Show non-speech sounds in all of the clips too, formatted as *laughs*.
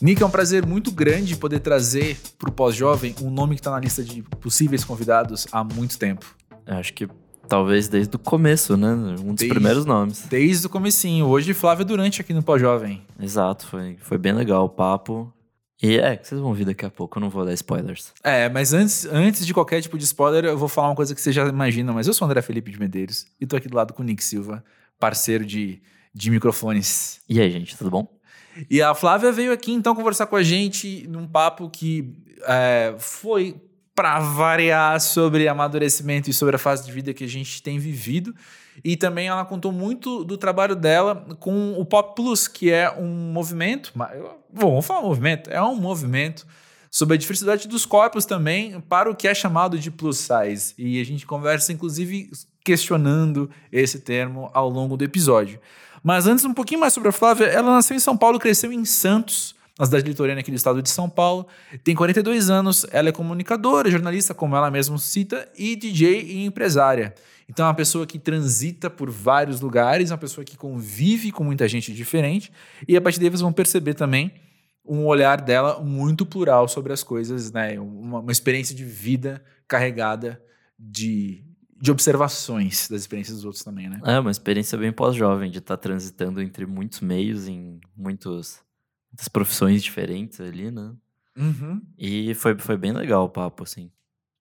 Nick, é um prazer muito grande poder trazer para o pós-jovem um nome que está na lista de possíveis convidados há muito tempo. Eu acho que talvez desde o começo, né? Um dos Desde- primeiros nomes. Desde o comecinho. Hoje, Flávia Durante aqui no pós-jovem. Exato, foi, foi bem legal o papo. E é, vocês vão ver daqui a pouco, eu não vou dar spoilers. É, mas antes, antes de qualquer tipo de spoiler, eu vou falar uma coisa que vocês já imaginam, mas eu sou o André Felipe de Medeiros e tô aqui do lado com o Nick Silva, parceiro de, de microfones. E aí, gente, tudo bom? E a Flávia veio aqui então conversar com a gente num papo que é, foi para variar sobre amadurecimento e sobre a fase de vida que a gente tem vivido. E também ela contou muito do trabalho dela com o Pop Plus, que é um movimento. Bom, vamos falar movimento. É um movimento sobre a diversidade dos corpos também para o que é chamado de plus size. E a gente conversa, inclusive, questionando esse termo ao longo do episódio. Mas antes, um pouquinho mais sobre a Flávia. Ela nasceu em São Paulo, cresceu em Santos, na cidade litorânea aqui do estado de São Paulo. Tem 42 anos, ela é comunicadora, jornalista, como ela mesma cita, e DJ e empresária. Então é uma pessoa que transita por vários lugares, uma pessoa que convive com muita gente diferente. E a partir daí vocês vão perceber também um olhar dela muito plural sobre as coisas, né? Uma, uma experiência de vida carregada de, de observações das experiências dos outros também, né? É uma experiência bem pós-jovem, de estar transitando entre muitos meios, em muitos, muitas profissões diferentes ali, né? Uhum. E foi, foi bem legal o papo, assim.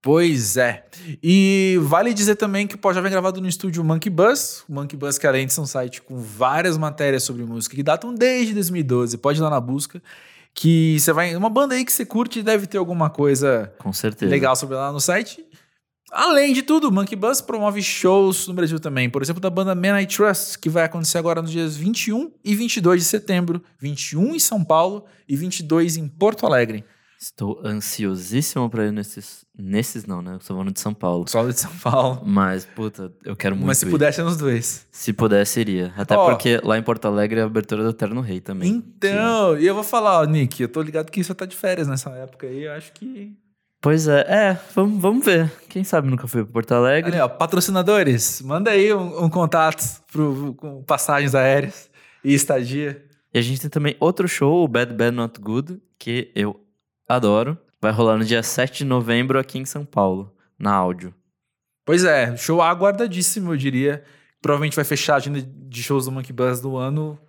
Pois é. E vale dizer também que o Pós-Jovem é gravado no estúdio Monkey Bus. O Monkey Bus, que além de ser um site com várias matérias sobre música que datam desde 2012, pode ir lá na busca. Que você vai. Uma banda aí que você curte deve ter alguma coisa Com certeza. legal sobre lá no site. Além de tudo, Monkey Bus promove shows no Brasil também. Por exemplo, da banda Man I Trust, que vai acontecer agora nos dias 21 e 22 de setembro. 21 em São Paulo e 22 em Porto Alegre. Estou ansiosíssimo pra ir nesses. Nesses não, né? Eu sou falando de São Paulo. Solo de São Paulo. Mas, puta, eu quero muito. Mas se ir. pudesse, é nos dois. Se pudesse, iria. Até Ó. porque lá em Porto Alegre é a abertura do Eterno Rei também. Então, e eu vou falar, ó, Nick, eu tô ligado que você tá de férias nessa época aí, eu acho que. Pois é, é, vamos, vamos ver. Quem sabe nunca fui pra Porto Alegre. Ali, ó, patrocinadores, manda aí um, um contato pro, com passagens aéreas e estadia. E a gente tem também outro show, o Bad Bad Not Good, que eu adoro. Vai rolar no dia 7 de novembro aqui em São Paulo, na áudio. Pois é, show aguardadíssimo, eu diria. Provavelmente vai fechar a agenda de shows do Monkey Bus do ano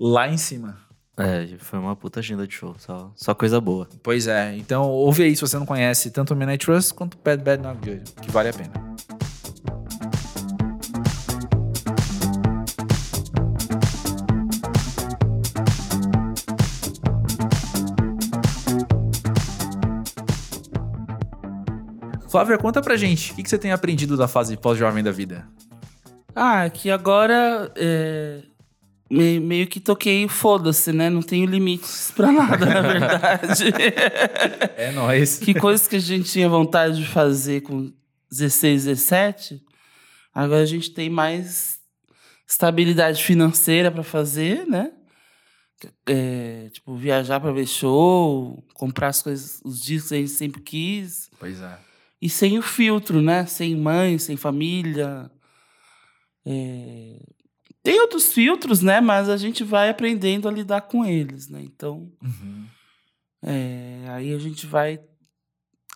lá em cima. É, foi uma puta agenda de show, só, só coisa boa. Pois é, então ouve aí se você não conhece tanto o Midnight Trust quanto o Bad Bad Not Good, que vale a pena. Flávia, conta pra gente, o que que você tem aprendido da fase pós-jovem da vida? Ah, que agora é, me- meio que toquei foda-se, né? Não tenho limites pra nada, na verdade. *laughs* É nóis. que coisas que a gente tinha vontade de fazer com 16, 17, agora a gente tem mais estabilidade financeira pra fazer, né? É, tipo, viajar pra ver show, comprar as coisas, os discos que a gente sempre quis. Pois é. E sem o filtro, né? Sem mãe, sem família. É, Tem outros filtros, né? Mas a gente vai aprendendo a lidar com eles, né? Então, Uhum. é, aí a gente vai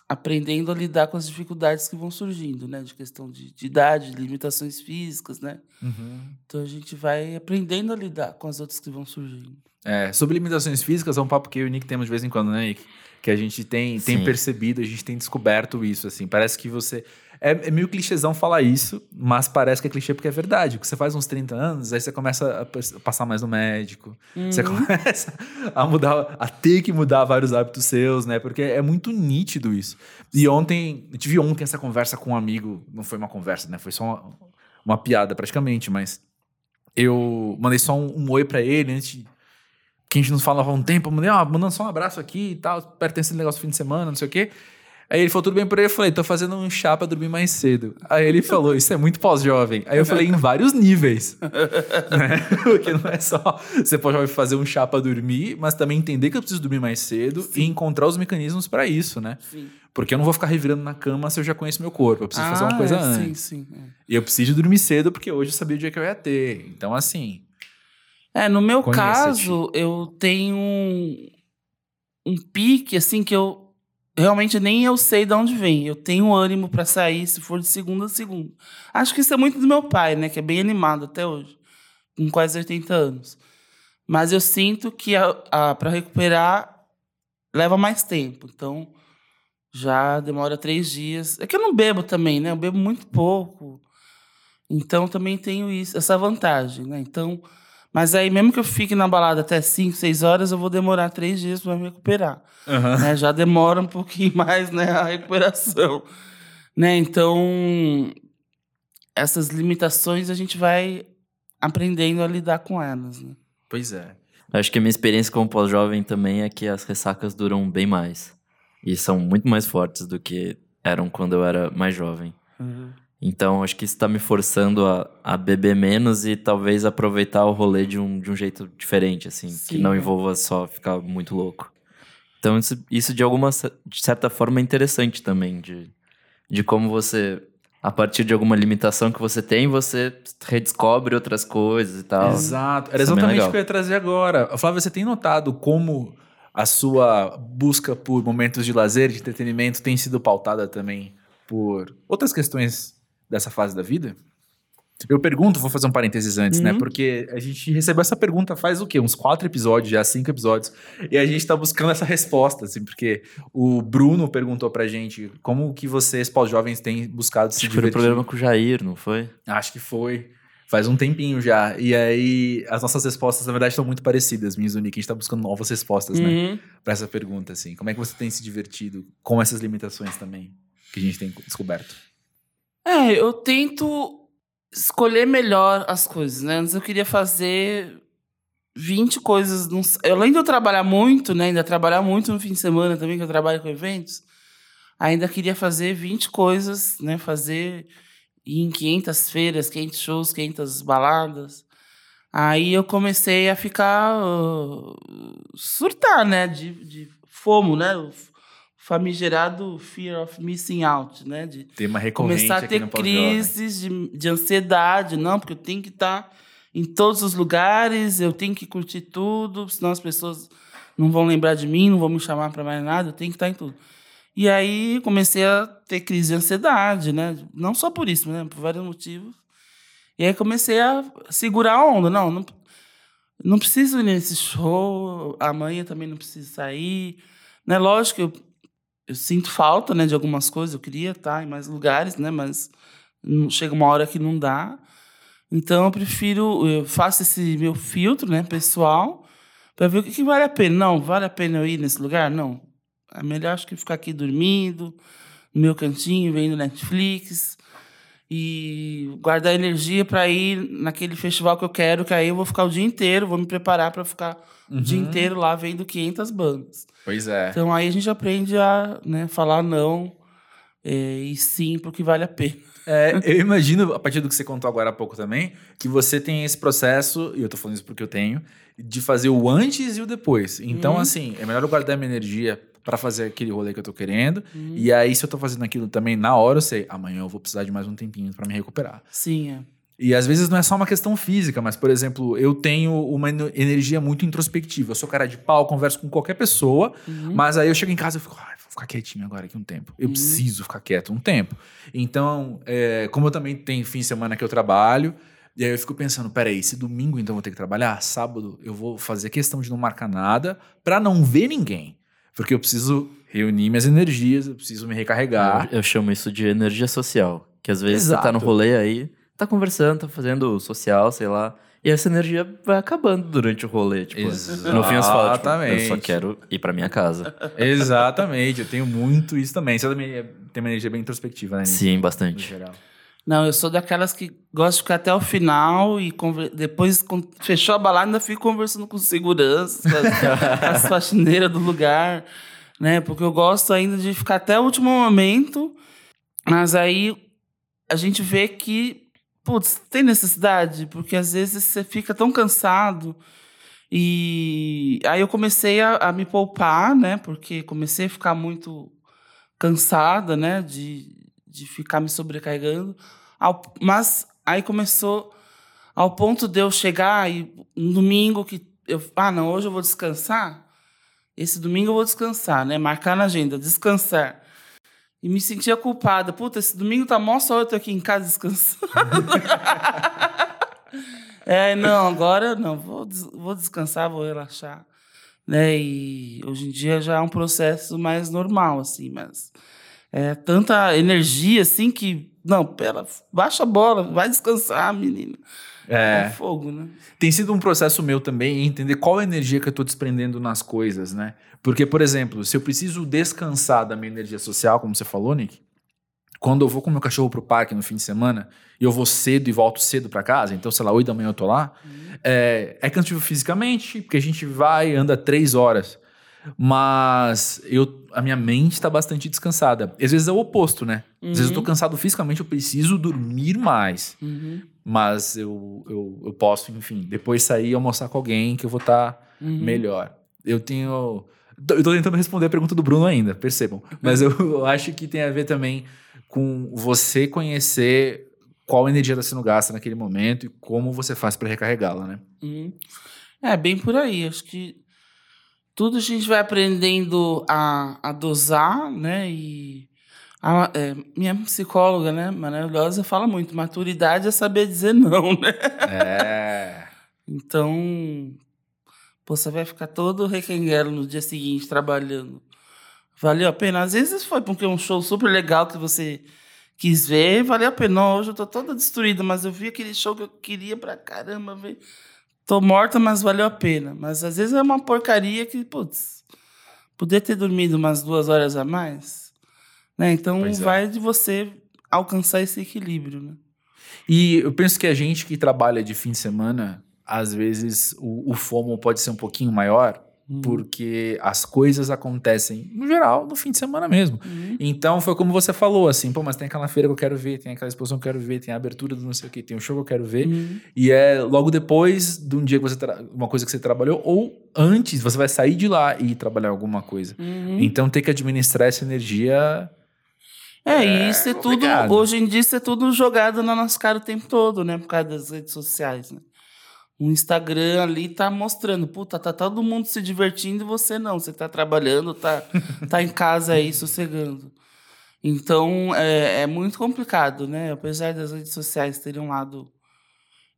aprendendo a lidar com as dificuldades que vão surgindo, né? De questão de, de idade, de limitações físicas, né? Uhum. Então a gente vai aprendendo a lidar com as outras que vão surgindo. É, sobre limitações físicas, é um papo que eu e o Nick temos de vez em quando, né, Nick? Que a gente tem, tem percebido, a gente tem descoberto isso, assim. Parece que você. É, é meio clichêzão falar isso, mas parece que é clichê porque é verdade. Porque você faz uns 30 anos, aí você começa a passar mais no médico. Você Uhum. começa *laughs* a mudar, a ter que mudar vários hábitos seus, né? Porque é muito nítido isso. E ontem, eu tive ontem essa conversa com um amigo, não foi uma conversa, né? Foi só uma, uma piada praticamente, mas eu mandei só um, um oi pra ele antes de- que a gente não falava há um tempo, eu mandei, ó, mandando só um abraço aqui e tal, pertence esse negócio do fim de semana, não sei o quê. Aí ele falou, tudo bem por aí? Eu falei, tô fazendo um chá pra dormir mais cedo. Aí ele falou, isso é muito pós-jovem. Aí eu falei, em vários níveis. *laughs* né? Porque não é só você pode fazer um chá pra dormir, mas também entender que eu preciso dormir mais cedo e encontrar os mecanismos pra isso, né? Sim. Porque eu não vou ficar revirando na cama se eu já conheço meu corpo. Eu preciso fazer uma Ah, coisa é, antes. Sim, sim. é. E eu preciso dormir cedo porque hoje eu sabia o dia que eu ia ter. Então, assim, É, no meu caso, eu tenho um, um pique, assim, que eu realmente nem eu sei de onde vem. Eu tenho ânimo para sair se for de segunda a segunda. Acho que isso é muito do meu pai, né? Que é bem animado até hoje, com quase 80 anos. Mas eu sinto que para recuperar leva mais tempo. Então, já demora três dias. É que eu não bebo também, né? Eu bebo muito pouco. Então, também tenho isso, essa vantagem, né? Então, mas aí, mesmo que eu fique na balada até 5, 6 horas, eu vou demorar três dias para me recuperar. Uhum. Né? Já demora um pouquinho *laughs* mais né, a recuperação. Né? Então, essas limitações a gente vai aprendendo a lidar com elas. Né? Pois é. Acho que a minha experiência como pós-jovem também é que as ressacas duram bem mais. E são muito mais fortes do que eram quando eu era mais jovem. Uhum. Então, acho que isso está me forçando a, a beber menos e talvez aproveitar o rolê de um, de um jeito diferente, assim, que Sim, não né? envolva só ficar muito louco. Então, isso, isso de alguma de certa forma é interessante também, de, de como você, a partir de alguma limitação que você tem, você redescobre outras coisas e tal. Exato. Era Isso é exatamente o que eu ia trazer agora. Flávia, você tem notado como a sua busca por momentos de lazer, de entretenimento, tem sido pautada também por outras questões dessa fase da vida? Eu pergunto, vou fazer um parênteses antes, né? Uhum. Porque a gente recebeu essa pergunta faz o quê? Uns quatro episódios, já cinco episódios. E a gente tá buscando essa resposta, assim, porque o Bruno perguntou pra gente como que vocês, pós-jovens, têm buscado se Acho que foi divertir. programa com o Jair, não foi? Acho que foi. Faz um tempinho já. E aí, as nossas respostas, na verdade, estão muito parecidas, minhas Unique. A gente tá buscando novas respostas, né? Uhum. Pra essa pergunta, assim. Como é que você tem se divertido com essas limitações também que a gente tem descoberto? É, eu tento escolher melhor as coisas, né? Antes eu queria fazer 20 coisas. Num... eu, Além de eu trabalhar muito, né? Ainda trabalhar muito no fim de semana também, que eu trabalho com eventos. Ainda queria fazer 20 coisas, né? Fazer em 500 feiras, 500 shows, 500 baladas. Aí eu comecei a ficar... uh, surtar, né? De, de fomo, né? O famigerado fear of missing out, né? De Tema recorrente começar a ter crises de, de ansiedade, não, porque eu tenho que estar em todos os lugares, eu tenho que curtir tudo, senão as pessoas não vão lembrar de mim, não vão me chamar para mais nada, eu tenho que estar em tudo. E aí comecei a ter crise de ansiedade, né? Não só por isso, né? Por vários motivos. E aí comecei a segurar a onda, não, não, não preciso ir nesse show, amanhã também não preciso sair, né? Lógico que eu eu sinto falta, né, de algumas coisas. Eu queria estar em mais lugares, né, mas não- chega uma hora que não dá. Então eu prefiro, eu faço esse meu filtro, né, pessoal, para ver o que, que vale a pena. Não, vale a pena eu ir nesse lugar? Não. É melhor acho que ficar aqui dormindo, no meu cantinho, vendo Netflix e guardar energia para ir naquele festival que eu quero, que aí eu vou ficar o dia inteiro, vou me preparar para ficar o dia Uhum. inteiro lá vendo 500 bandas. Pois é. Então aí a gente aprende a né, falar não é, e sim porque vale a pena. É, eu imagino, a partir do que você contou agora há pouco também, que você tem esse processo, e eu tô falando isso porque eu tenho, de fazer o antes e o depois. Então, Uhum. assim, é melhor eu guardar minha energia pra fazer aquele rolê que eu tô querendo. Uhum. E aí, se eu tô fazendo aquilo também na hora, eu sei, amanhã eu vou precisar de mais um tempinho pra me recuperar. Sim, é. E às vezes não é só uma questão física, mas, por exemplo, eu tenho uma energia muito introspectiva. Eu sou cara de pau, converso com qualquer pessoa, Uhum. mas aí eu chego em casa e fico, ai, vou ficar quietinho agora aqui um tempo. Eu Uhum. preciso ficar quieto um tempo. Então, é, como eu também tenho fim de semana que eu trabalho, e aí eu fico pensando, peraí, se domingo então eu vou ter que trabalhar, sábado eu vou fazer questão de não marcar nada pra não ver ninguém. Porque eu preciso reunir minhas energias, eu preciso me recarregar. Eu, eu chamo isso de energia social. Que às vezes você tá no Exato. rolê aí, tá conversando, tá fazendo social, sei lá. E essa energia vai acabando durante o rolê. Tipo, no fim você fala, tipo, eu só Exatamente. quero ir pra minha casa. *laughs* Exatamente, eu tenho muito isso também. Você também é- tem uma energia bem introspectiva, né? Sim, No bastante. geral. Não, eu sou daquelas que gosto de ficar até o final e conver- depois, quando fechou a balada, ainda fico conversando com as, *laughs* com as faxineiras do lugar, né? Porque eu gosto ainda de ficar até o último momento, mas aí a gente vê que, putz, tem necessidade, porque às vezes você fica tão cansado. E aí eu comecei a, a me poupar, né? Porque comecei a ficar muito cansada, né? De, de ficar me sobrecarregando. Ao- mas aí começou ao ponto de eu chegar e um domingo que eu, ah, não, hoje eu vou descansar. esse domingo eu vou descansar, né? Marcar na agenda, descansar. E me sentia culpada. Puta, esse domingo tá mó só eu tô aqui em casa descansando. *laughs* é, não, agora não, vou, vou descansar, vou relaxar. Né? E hoje em dia já é um processo mais normal, assim, mas é tanta energia assim que. Não, pera, baixa a bola, vai descansar, menina. É, É. fogo, né? Tem sido um processo meu também entender qual a energia que eu tô desprendendo nas coisas, né? Porque, por exemplo, se eu preciso descansar da minha energia social, como você falou, Nick, quando eu vou com meu cachorro pro parque no fim de semana e eu vou cedo e volto cedo para casa, então, sei lá, 8 da manhã eu tô lá, é, é cansativo fisicamente, porque a gente vai, anda três horas. Mas eu, a minha mente tá bastante descansada. Às vezes é o oposto, né? Às vezes eu tô cansado fisicamente, eu preciso dormir mais. Uhum, Mas eu, eu, eu posso, enfim, depois sair e almoçar com alguém que eu vou estar uhum. melhor. Eu tenho. Eu tô tentando responder a pergunta do Bruno ainda, percebam. Mas eu, eu acho que tem a ver também com você conhecer qual energia está sendo gasta naquele momento e como você faz para recarregá-la, né? Uhum. É, bem por aí. Acho que tudo a gente vai aprendendo a, a dosar, né? E a, é, minha psicóloga, né, maravilhosa, fala muito: maturidade é saber dizer não, né? É. *laughs* Então, pô, você vai ficar todo requenguelo no dia seguinte trabalhando. Valeu a pena. Às vezes foi porque um show super legal que você quis ver, valeu a pena. Não, hoje eu tô toda destruída, mas eu vi aquele show que eu queria pra caramba ver. Tô morta, mas valeu a pena. Mas às vezes é uma porcaria que, putz, poder ter dormido umas duas horas a mais. Né? Então Pois é. vai de você alcançar esse equilíbrio, né? E eu penso que a gente que trabalha de fim de semana, às vezes o, o FOMO pode ser um pouquinho maior, Uhum. porque as coisas acontecem, no geral, no fim de semana mesmo. Uhum. Então foi como você falou, assim, pô, mas tem aquela feira que eu quero ver, tem aquela exposição que eu quero ver, tem a abertura do não sei o que, tem o show que eu quero ver. Uhum. E é logo depois de um dia que você uma coisa que você trabalhou, ou antes, você vai sair de lá e trabalhar alguma coisa. Então ter que administrar essa energia. É, e isso é tudo. complicado. Hoje em dia, isso é tudo jogado na nossa cara o tempo todo, né? Por causa das redes sociais, né? O Instagram ali tá mostrando, puta, tá todo mundo se divertindo e você não. Você tá trabalhando, tá, *laughs* tá em casa aí, sossegando. Então, é, é muito complicado, né? Apesar das redes sociais terem um lado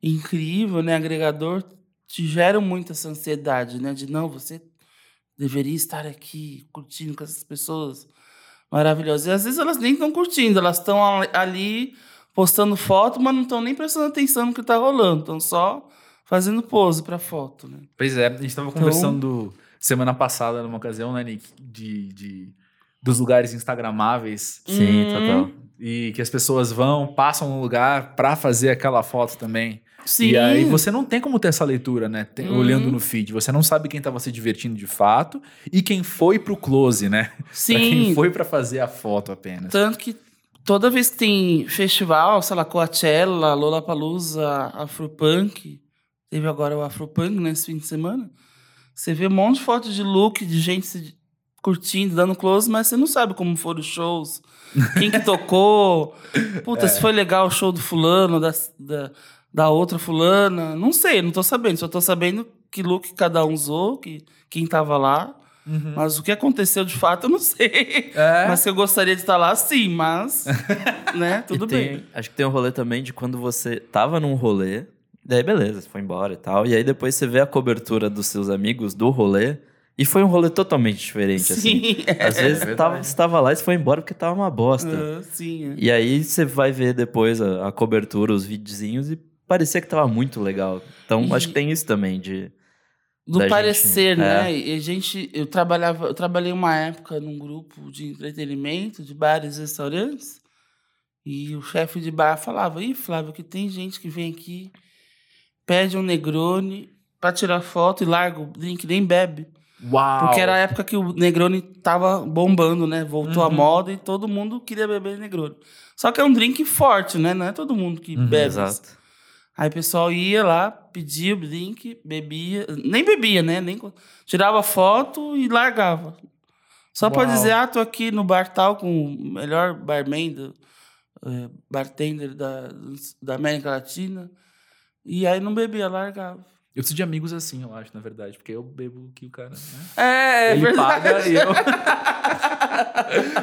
incrível, né? Agregador, te geram muito essa ansiedade, né? De, não, você deveria estar aqui curtindo com essas pessoas maravilhosas. E às vezes elas nem estão curtindo, elas estão ali postando foto, mas não estão nem prestando atenção no que está rolando, estão só fazendo pose para foto, né? Pois é, a gente estava conversando semana passada, numa ocasião, né, Nick, de, de, dos lugares instagramáveis. Sim, Hum. total. E que as pessoas vão, passam no lugar pra fazer aquela foto também. Sim. E aí você não tem como ter essa leitura, né? Tem- Uhum. Olhando no feed. Você não sabe quem tava se divertindo de fato e quem foi pro close, né? *laughs* Pra Sim. quem foi pra fazer a foto apenas. Tanto que toda vez que tem festival, sei lá, Coachella, Lollapalooza, Afropunk, teve agora o Afropunk nesse fim de semana, você vê um monte de fotos de look, de gente se curtindo, dando close, mas você não sabe como foram os shows, quem que tocou, *laughs* puta, se foi legal o show do fulano, da, da, da outra fulana, não sei, não tô sabendo, só tô sabendo que look cada um usou, que, quem tava lá, mas o que aconteceu de fato eu não sei. É. *laughs* Mas se eu gostaria de estar lá, sim, mas. *laughs* né, tudo tem- bem. Acho que tem um rolê também de quando você tava num rolê, daí beleza, foi embora e tal. E aí depois você vê a cobertura dos seus amigos do rolê. E foi um rolê totalmente diferente, assim. Sim, *laughs* é. Às vezes verdade. tava, você tava lá e você foi embora porque tava uma bosta. Ah, sim, é. E aí você vai ver depois a, a cobertura, os videozinhos, e parecia que tava muito legal. Então E- acho que tem isso também de. Do parecer, gente, é. né? E a gente, eu trabalhava, eu trabalhei uma época num grupo de entretenimento, de bares e restaurantes, e o chefe de bar falava: "Ih, Flávio, que tem gente que vem aqui, pede um Negroni pra tirar foto e larga o drink, nem bebe". Uau! Porque era a época que o Negroni tava bombando, né? Voltou à Uhum. moda e todo mundo queria beber Negroni. Só que é um drink forte, né? Não é todo mundo que Uhum, bebe. Exato. Aí o pessoal ia lá, pedia o drink, bebia. Nem bebia, né? Nem, tirava foto e largava. Só pra Uau. dizer, ah, tô aqui no bar tal com o melhor barman, do, eh, bartender da, da América Latina. E aí não bebia, largava. Eu preciso de amigos assim, eu acho, na verdade. Porque eu bebo que o cara. Né? É, é Ele verdade. paga e eu. *laughs*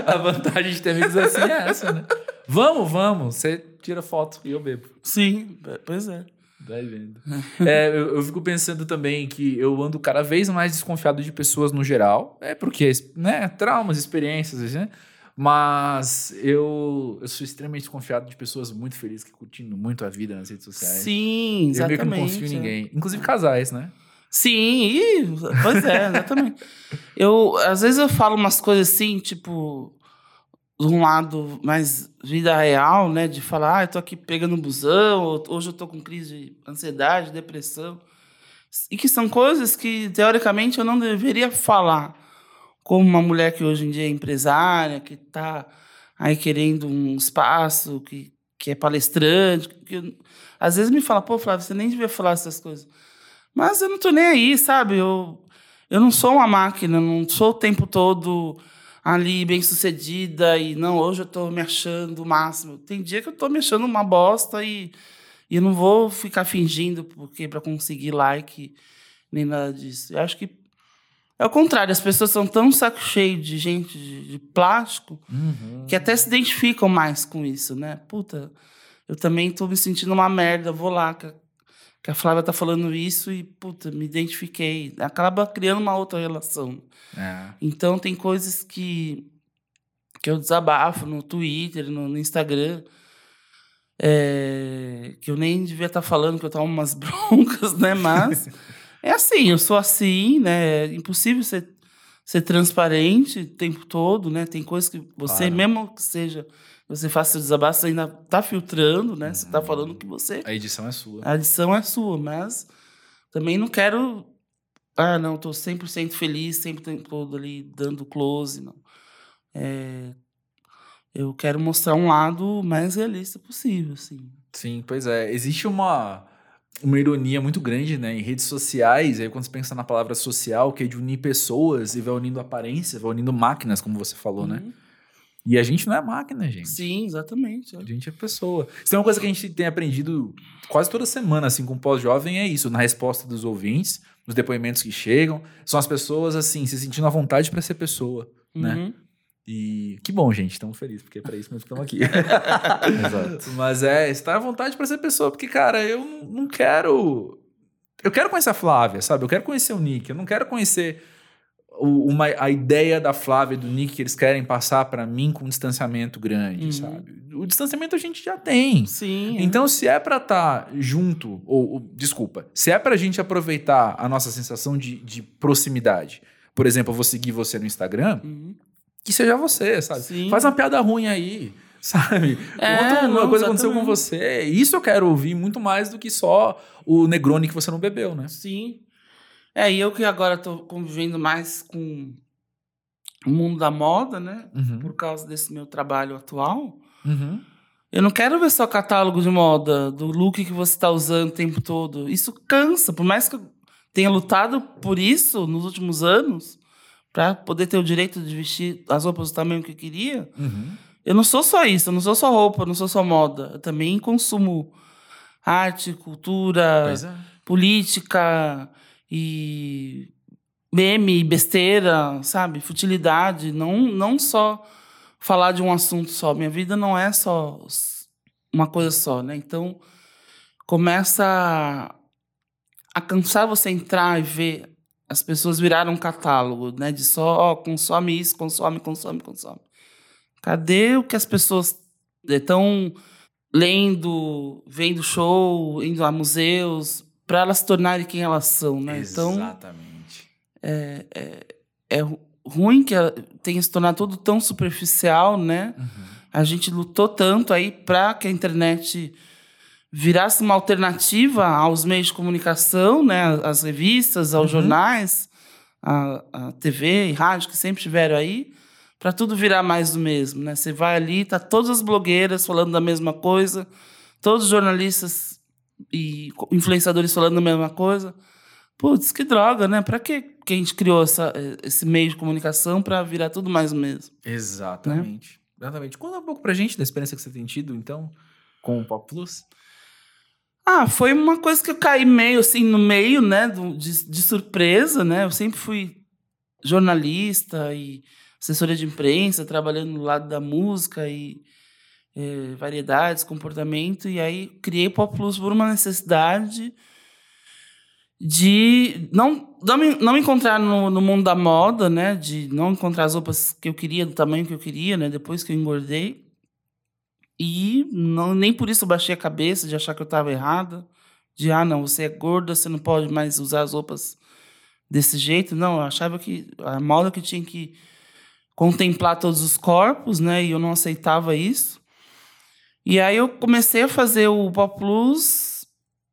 A vantagem de ter amigos assim é essa, né? Vamos, vamos. Você tira foto e eu bebo. Sim, pois é. Vai vendo. É, eu, eu fico pensando também que eu ando cada vez mais desconfiado de pessoas no geral. É porque, né? Traumas, experiências, né? Mas eu, eu sou extremamente desconfiado de pessoas muito felizes que curtindo muito a vida nas redes sociais. Sim, Eu exatamente. meio que não confio em é. ninguém. Inclusive casais, né? Sim, e- pois é, exatamente. eu, às vezes eu falo umas coisas assim, tipo, de um lado mais vida real, né? De falar, ah, eu tô aqui pegando busão, ou hoje eu tô com crise de ansiedade, depressão. E que são coisas que, teoricamente, eu não deveria falar. Como uma mulher que hoje em dia é empresária, que tá aí querendo um espaço, que, que é palestrante. Que às vezes me fala, pô, Flávio, você nem devia falar essas coisas. Mas eu não tô nem aí, sabe? Eu, eu não sou uma máquina, não sou o tempo todo ali bem sucedida e não, hoje eu tô me achando o máximo. Tem dia que eu tô me achando uma bosta e, e não vou ficar fingindo porque para conseguir like nem nada disso. Eu acho que é o contrário, as pessoas são tão saco cheio de gente de, de plástico que até se identificam mais com isso, né? Puta, eu também tô me sentindo uma merda, vou lá, que a, que a Flávia tá falando isso e, puta, me identifiquei. Acaba criando uma outra relação. É. Então, tem coisas que, que eu desabafo no Twitter, no, no Instagram, é, que eu nem devia estar falando, que eu tomo umas *laughs* broncas, né? Mas *laughs* é assim, eu sou assim, né? É impossível ser, ser transparente o tempo todo, né? Tem coisas que você, Claro. mesmo que seja, você faça o desabafo, você ainda tá filtrando, né? Você tá falando que você A edição é sua. a adição é sua, mas também não quero. Ah, não, tô 100% feliz, sempre o tempo todo ali dando close, não. É, eu quero mostrar um lado mais realista possível, assim. Sim, pois é. Existe uma, uma ironia muito grande, né? Em redes sociais, aí quando você pensa na palavra social, que é de unir pessoas e vai unindo aparência, vai unindo máquinas, como você falou, né? Uhum. E a gente não é máquina, gente. Sim, exatamente. A gente é pessoa. Se tem uma coisa que a gente tem aprendido quase toda semana, assim, com o pós-jovem, é isso. Na resposta dos ouvintes, nos depoimentos que chegam, são as pessoas, assim, se sentindo à vontade para ser pessoa, né? E que bom, gente. Estamos felizes, porque é para isso mesmo que estamos aqui. *laughs* Exato. Mas é, estar à vontade para ser pessoa, porque, cara, eu não- quero. Eu quero conhecer a Flávia, sabe? Eu quero conhecer o Nick. Eu não quero conhecer o- uma, a ideia da Flávia e do Nick que eles querem passar para mim com um distanciamento grande, Uhum. sabe? O distanciamento a gente já tem. Sim. é. Então, se é pra estar junto, ou, ou, desculpa, se é pra gente aproveitar a nossa sensação de, de proximidade, por exemplo, eu vou seguir você no Instagram, Uhum. Que seja você, sabe? Sim. Faz uma piada ruim aí, *laughs* sabe? É, Conta uma não, coisa que aconteceu com você. Isso eu quero ouvir muito mais do que só o Negroni que você não bebeu, né? Sim. É, e eu que agora tô convivendo mais com o mundo da moda, né? Uhum. Por causa desse meu trabalho atual. Uhum. Eu não quero ver só catálogo de moda, do look que você está usando o tempo todo. Isso cansa. Por mais que eu tenha lutado por isso nos últimos anos, para poder ter o direito de vestir as roupas do tamanho que eu queria, Uhum. eu não sou só isso. Eu não sou só roupa, eu não sou só moda. Eu também consumo arte, cultura, é. política e meme, besteira, sabe? Futilidade. Não, não só falar de um assunto só. Minha vida não é só uma coisa só, né? Então, começa a cansar você entrar e ver as pessoas viraram um catálogo, né? De só, ó, consome isso, consome, consome, consome. Cadê o que as pessoas estão lendo, vendo show, indo a museus, para elas se tornarem quem elas são, né? Então, Exatamente. é ru- ruim que tenha se tornado tudo tão superficial, né? Uhum. A gente lutou tanto aí para que a internet virasse uma alternativa aos meios de comunicação, né? Às revistas, aos Uhum. jornais, a, a TV e rádio que sempre estiveram aí, para tudo virar mais do mesmo, né? Você vai ali, tá todas as blogueiras falando da mesma coisa, todos os jornalistas e influenciadores falando da mesma coisa. Putz, que droga, né? Para que que a gente criou essa, eh, esse meio de comunicação para virar tudo mais o mesmo? Exatamente. Exatamente. Conta um pouco pra gente da experiência que você tem tido, então, com o Pop Plus. Ah, foi uma coisa que eu caí meio assim no meio, né, de, de surpresa, né? Eu sempre fui jornalista e assessoria de imprensa, trabalhando no lado da música e eh, variedades, comportamento, e aí criei Pop Plus por uma necessidade de não, não, me, não me encontrar no, no mundo da moda, né? De não encontrar as roupas que eu queria, do tamanho que eu queria, né? Depois que eu engordei. E não, nem por isso eu baixei a cabeça de achar que eu estava errada. De, ah, não, você é gorda, você não pode mais usar as roupas desse jeito. Não, eu achava que a moda que tinha que contemplar todos os corpos, né? E eu não aceitava isso. E aí eu comecei a fazer o Pop Plus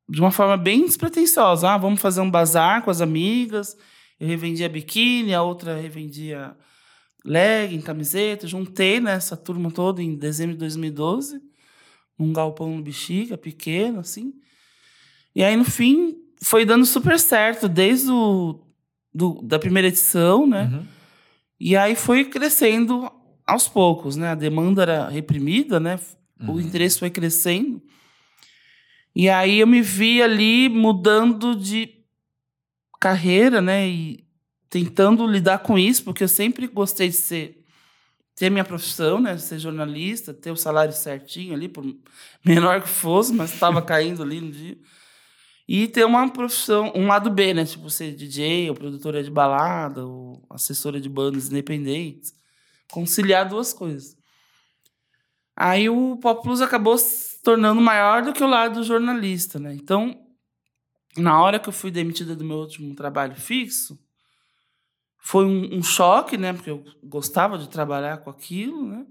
de uma forma bem despretensiosa. Ah, vamos fazer um bazar com as amigas. Eu revendia biquíni, a outra revendia legging, camiseta. Juntei nessa turma toda em dezembro de 2012, num galpão no Bexiga, pequeno, assim. E aí, no fim, foi dando super certo, desde o, do, da primeira edição, né? Uhum. E aí foi crescendo aos poucos, né? A demanda era reprimida, né? O Uhum. interesse foi crescendo. E aí eu me vi ali mudando de carreira, né? E tentando lidar com isso, porque eu sempre gostei de ser ter minha profissão, né? Ser jornalista, ter o salário certinho ali, por *laughs* menor que fosse, mas estava caindo ali no dia. E ter uma profissão, um lado B, né? Tipo, ser DJ, ou produtora de balada, ou assessora de bandas independentes. Conciliar duas coisas. Aí o Pop Plus acabou se tornando maior do que o lado jornalista, né? Então, na hora que eu fui demitida do meu último trabalho fixo, foi um, um choque, né? Porque eu gostava de trabalhar com aquilo, né?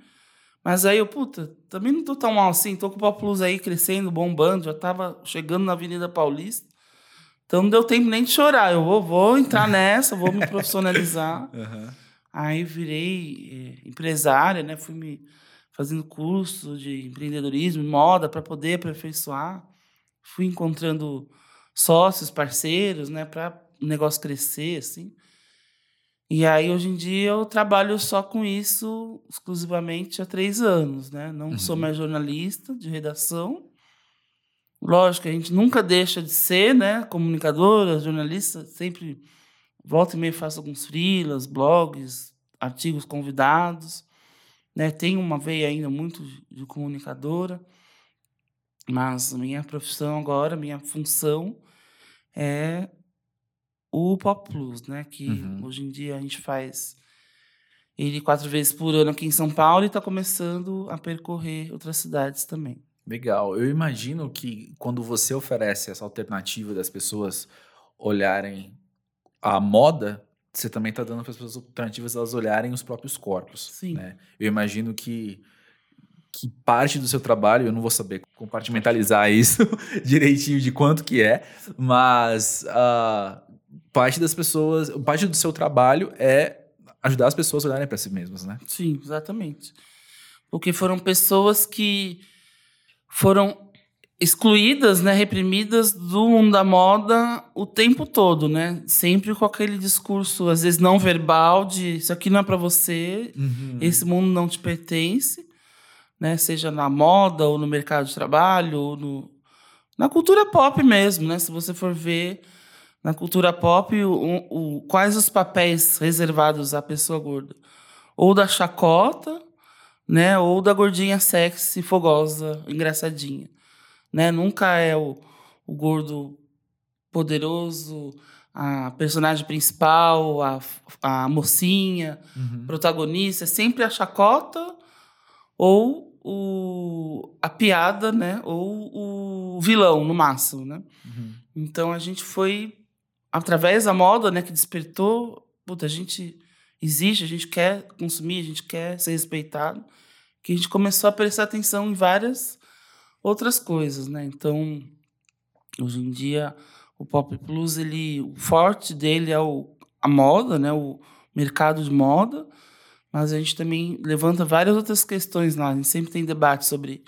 Mas aí eu, puta, também não tô tão mal assim. Tô com o Pop Plus aí crescendo, bombando. Já tava chegando na Avenida Paulista. Então não deu tempo nem de chorar. Eu vou, vou entrar *laughs* nessa, vou me profissionalizar. Uhum. Aí virei eh, empresária, né? Fui me fazendo curso de empreendedorismo, moda, para poder aperfeiçoar. Fui encontrando sócios, parceiros, né? Para o negócio crescer, assim. E aí, hoje em dia, eu trabalho só com isso exclusivamente há três anos, né? Não sou mais jornalista de redação. Lógico, a gente nunca deixa de ser, né? Comunicadora, jornalista, sempre volta e meia faço alguns freelas, blogs, artigos convidados. Né? Tenho uma veia ainda muito de comunicadora, mas minha profissão agora, minha função é o Pop Plus, né? Que Uhum. hoje em dia a gente faz ele quatro vezes por ano aqui em São Paulo e está começando a percorrer outras cidades também. Legal. Eu imagino que quando você oferece essa alternativa das pessoas olharem a moda, você também está dando para as pessoas alternativas elas olharem os próprios corpos. Sim. Né? Eu imagino que, que parte do seu trabalho, eu não vou saber compartimentalizar isso *laughs* direitinho de quanto que é, mas ah, parte das pessoas, parte do seu trabalho é ajudar as pessoas a olharem para si mesmas, né? Sim, exatamente. Porque foram pessoas que foram excluídas, né, reprimidas do mundo da moda o tempo todo, né? Sempre com aquele discurso, às vezes não verbal, de isso aqui não é para você, esse mundo não te pertence, né? Seja na moda ou no mercado de trabalho ou no na cultura pop mesmo, né? Se você for ver na cultura pop o, o- quais os papéis reservados à pessoa gorda, ou da chacota, né? Ou da gordinha sexy, fogosa, engraçadinha, né? Nunca é o, o gordo poderoso, a personagem principal, a, a mocinha, Uhum. protagonista, é sempre a chacota ou o, a piada, né? Ou o vilão, no máximo, né? Uhum. Então a gente foi, através da moda, né, que despertou, puta, a gente existe, a gente quer consumir, a gente quer ser respeitado, que a gente começou a prestar atenção em várias outras coisas, né? Então, hoje em dia, o Pop Plus, ele, o forte dele é o, a moda, né? O mercado de moda, mas a gente também levanta várias outras questões lá. A gente sempre tem debate sobre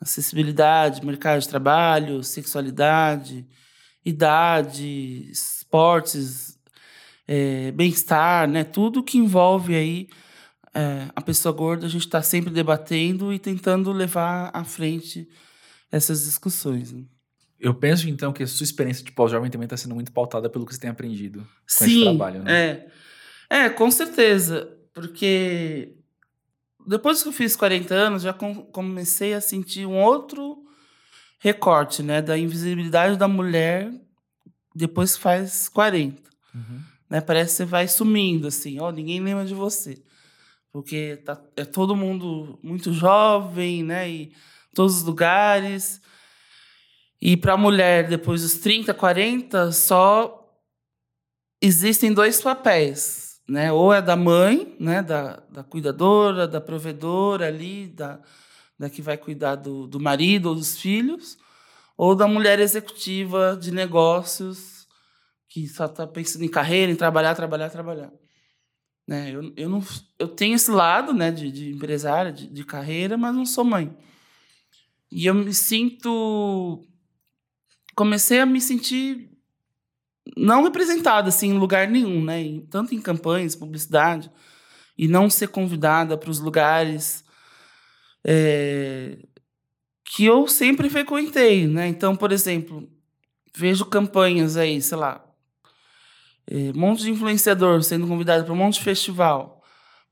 acessibilidade, mercado de trabalho, sexualidade, idade, esportes, eh, bem-estar, né? Tudo que envolve aí eh, a pessoa gorda, a gente está sempre debatendo e tentando levar à frente essas discussões. né? Eu penso então que a sua experiência de pós-jovem também está sendo muito pautada pelo que você tem aprendido com esse Sim, trabalho, né? é. É, com certeza. Porque depois que eu fiz 40 anos, já com- comecei a sentir um outro recorte, né? Da invisibilidade da mulher depois que faz 40. Uhum. Né? Parece que você vai sumindo, assim. Ó, ninguém lembra de você. Porque tá, é todo mundo muito jovem, né? E todos os lugares. E para a mulher, depois dos 30, 40, só existem dois papéis, né? Ou é da mãe, né? Da, da cuidadora, da provedora ali, da, da que vai cuidar do, do marido ou dos filhos, ou da mulher executiva de negócios que só está pensando em carreira, em trabalhar, trabalhar, trabalhar. Né? Eu, eu, não, eu tenho esse lado né, de, de empresária, de, de carreira, mas não sou mãe. E eu me sinto. Comecei a me sentir não representada assim, em lugar nenhum, né? Tanto em campanhas, publicidade, e não ser convidada para os lugares é, que eu sempre frequentei. Né? Então, por exemplo, vejo campanhas aí, sei lá, é, um monte de influenciador sendo convidado para um monte de festival.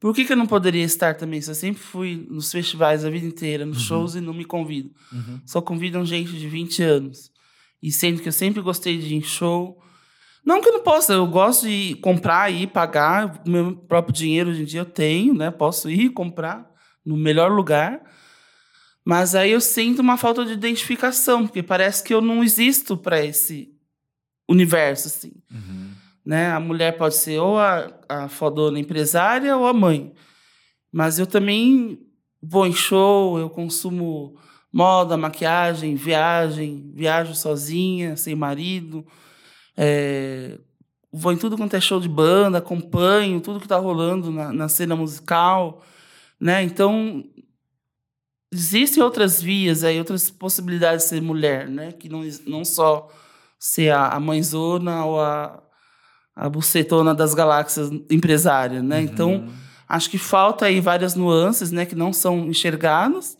Por que, que eu não poderia estar também? Se eu sempre fui nos festivais a vida inteira, nos shows e não me convido. Uhum. Só convidam gente de 20 anos. E sendo que eu sempre gostei de ir em show. Não que eu não possa, eu gosto de comprar e pagar. O meu próprio dinheiro hoje em dia eu tenho, né? Posso ir comprar no melhor lugar. Mas aí eu sinto uma falta de identificação, porque parece que eu não existo para esse universo, assim Uhum. né? A mulher pode ser ou a, a fodona empresária ou a mãe. Mas eu também vou em show, eu consumo moda, maquiagem, viagem, viajo sozinha, sem marido. é, vou em tudo quanto é show de banda, acompanho tudo que está rolando na, na cena musical. Né? Então, existem outras vias aí, outras possibilidades de ser mulher, né? Que não, não só ser a, a mãezona ou a, a bucetona das galáxias empresária, né? Então, Uhum. acho que falta aí várias nuances, né? Que não são enxergadas,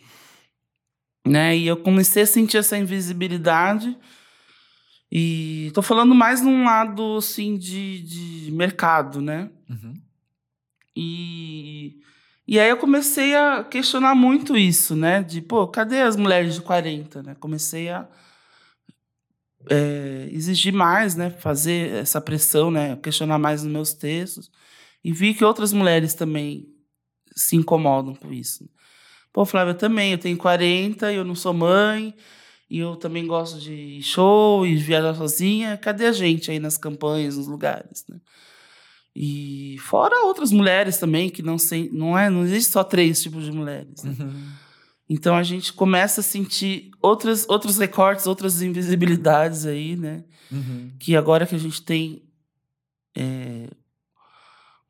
né? E eu comecei a sentir essa invisibilidade e tô falando mais num lado, assim, de, de mercado, né? Uhum. E, e aí eu comecei a questionar muito isso, né? De, pô, cadê as mulheres de 40, né? Comecei a é, exigir mais, né? Fazer essa pressão, né? Questionar mais nos meus textos. E vi que outras mulheres também se incomodam com isso. Pô, Flávia, eu também, eu tenho 40, eu não sou mãe, e eu também gosto de show e viajar sozinha. Cadê a gente aí nas campanhas, nos lugares, né? E fora outras mulheres também, que não sei, não é, não existe só três tipos de mulheres. né? Uhum. Então a gente começa a sentir outras, outros recortes, outras invisibilidades aí, né? Uhum. Que agora que a gente tem é,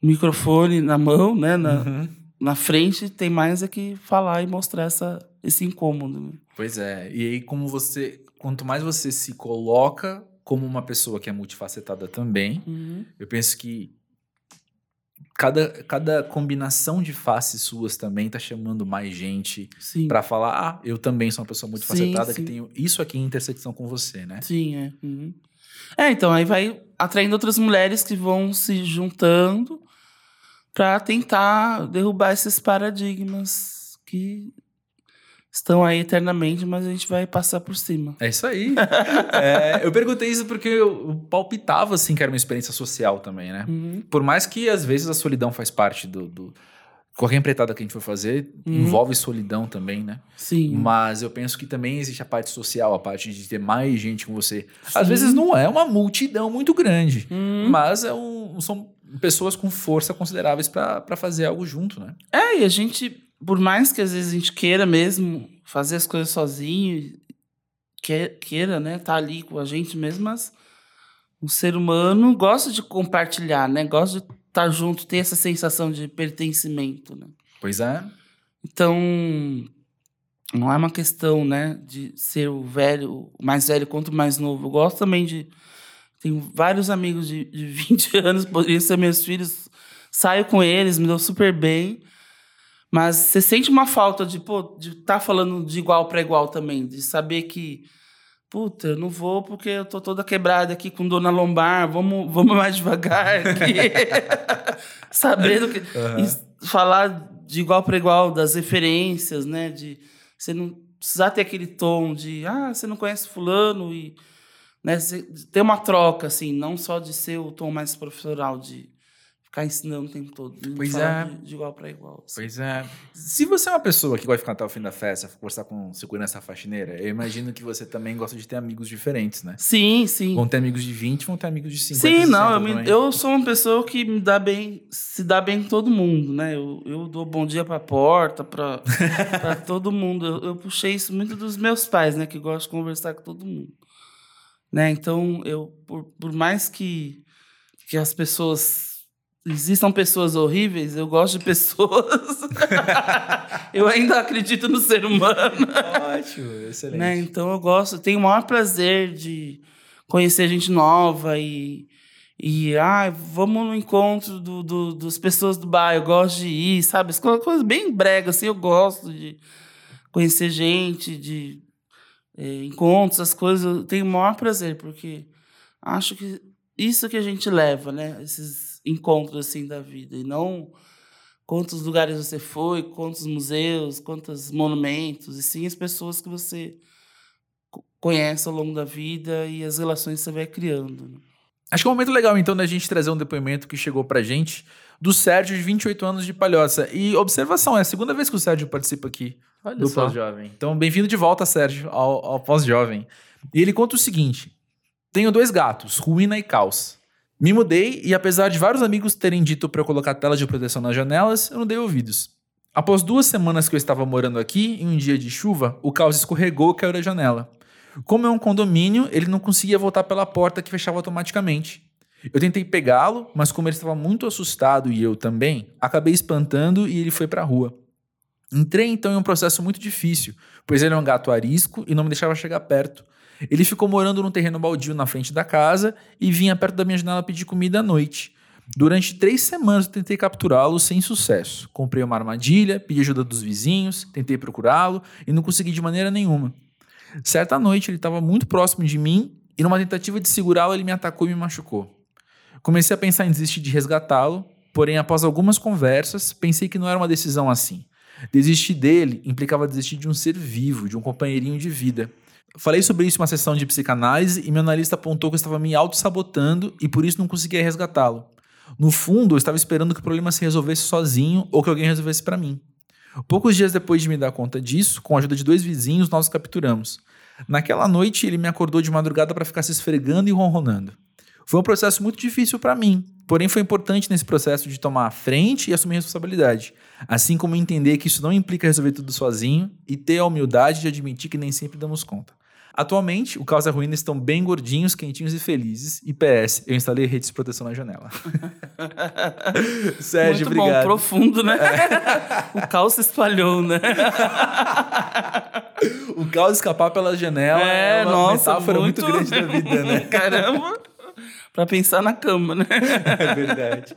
o microfone na mão, né? Na, Uhum. na frente, tem mais é que falar e mostrar essa, esse incômodo. né? Pois é. E aí, como você. Quanto mais você se coloca como uma pessoa que é multifacetada também, Uhum. eu penso que cada, cada combinação de faces suas também tá chamando mais gente pra falar: ah, eu também sou uma pessoa multifacetada Sim, que sim. tenho isso aqui em intersecção com você, né? Sim, é. Uhum. É, então aí vai atraindo outras mulheres que vão se juntando para tentar derrubar esses paradigmas que estão aí eternamente, mas a gente vai passar por cima. É isso aí. *laughs* É, eu perguntei isso porque eu, palpitava, assim, que era uma experiência social também, né? Uhum. Por mais que às vezes a solidão faz parte do. do qualquer empreitada que a gente for fazer Uhum. envolve solidão também, né? Sim. Mas eu penso que também existe a parte social, a parte de ter mais gente com você. Às Sim. vezes não é uma multidão muito grande, Uhum. mas é um- são pessoas com força consideráveis para fazer algo junto, né? É, e a gente, por mais que às vezes a gente queira mesmo fazer as coisas sozinho, que- queira, né, tá ali com a gente mesmo, mas o ser humano gosta de compartilhar, né? Gosta de estar junto, ter essa sensação de pertencimento, né? Pois é. Então, não é uma questão, né, de ser o velho, o mais velho contra o mais novo. Eu gosto também de. Tenho vários amigos de, de *laughs* 20 anos, poderiam ser meus filhos. Saio com eles, me dou super bem. Mas você sente uma falta de pô, de estar falando de igual para igual também, de saber que Puta, eu não vou porque eu tô toda quebrada aqui com dor na lombar, vamos, *laughs* vamos mais devagar aqui. *laughs* Sabendo que. e falar de igual para igual, das referências, né? De você não precisar ter aquele tom de, ah, você não conhece fulano e né, ter uma troca assim, não só de ser o tom mais profissional de ficar ensinando o tempo todo, Pois é. de, de igual para igual. assim. Pois é. Se você é uma pessoa que gosta de ficar até o fim da festa, conversar com segurança faxineira, eu imagino que você também gosta de ter amigos diferentes, né? Sim, sim. Vão ter amigos de 20, vão ter amigos de 50. Sim, não, eu, 60 me- eu sou uma pessoa que me dá bem, se dá bem com todo mundo, né? Eu, eu dou bom dia pra porta, pra, *laughs* pra todo mundo. Eu, eu puxei isso muito dos meus pais, né? Que gostam de conversar com todo mundo. Né? Então, eu, por, por mais que, que as pessoas. Existam pessoas horríveis, eu gosto de pessoas. *laughs* eu ainda acredito no ser humano. Ótimo, excelente. Né? Então eu gosto, tenho o maior prazer de conhecer gente nova e, e ah, vamos no encontro do, do, das pessoas do bairro, eu gosto de ir, sabe? As coisas bem brega, assim, eu gosto de conhecer gente, de eh, encontros, as coisas, eu tenho o maior prazer, porque acho que isso que a gente leva, né? Esses encontros assim da vida, e não quantos lugares você foi, quantos museus, quantos monumentos, e sim as pessoas que você co- conhece ao longo da vida e as relações que você vai criando. né? Acho que é um momento legal, então, da gente trazer um depoimento que chegou pra gente do Sérgio, de 28 anos de Palhoça. E observação, é a segunda vez que o Sérgio participa aqui Olha do. Pós-Jovem. Então, bem-vindo de volta, Sérgio, ao, ao Pós-Jovem. E ele conta o seguinte: Tenho dois gatos, Ruína e Caos. Me mudei e, apesar de vários amigos terem dito para eu colocar tela de proteção nas janelas, eu não dei ouvidos. Após duas semanas que eu estava morando aqui, em um dia de chuva, o Caos escorregou e caiu da janela. Como é um condomínio, ele não conseguia voltar pela porta que fechava automaticamente. Eu tentei pegá-lo, mas como ele estava muito assustado e eu também, acabei espantando e ele foi para a rua. Entrei então em um processo muito difícil, pois ele é um gato arisco e não me deixava chegar perto. Ele ficou morando num terreno baldio na frente da casa e vinha perto da minha janela pedir comida à noite. Durante três semanas eu tentei capturá-lo sem sucesso. Comprei uma armadilha, pedi ajuda dos vizinhos, tentei procurá-lo e não consegui de maneira nenhuma. Certa noite ele estava muito próximo de mim e numa tentativa de segurá-lo ele me atacou e me machucou. Comecei a pensar em desistir de resgatá-lo, porém após algumas conversas pensei que não era uma decisão assim. Desistir dele implicava desistir de um ser vivo, de um companheirinho de vida. Falei sobre isso em uma sessão de psicanálise e meu analista apontou que eu estava me auto-sabotando e por isso não conseguia resgatá-lo. No fundo, eu estava esperando que o problema se resolvesse sozinho ou que alguém resolvesse para mim. Poucos dias depois de me dar conta disso, com a ajuda de dois vizinhos, nós capturamos. Naquela noite, ele me acordou de madrugada para ficar se esfregando e ronronando. Foi um processo muito difícil para mim, porém foi importante nesse processo de tomar a frente e assumir responsabilidade, assim como entender que isso não implica resolver tudo sozinho e ter a humildade de admitir que nem sempre damos conta. Atualmente, o Caos e a Ruína estão bem gordinhos, quentinhos e felizes. E PS, eu instalei redes de proteção na janela. *laughs* Sérgio, Muito bom, obrigado. profundo, né? o caos se espalhou, né? O caos escapar pela janela é, É, uma nossa, metáfora muito... muito- grande da vida, né? *laughs* Caramba! Pra pensar na cama, né? É verdade.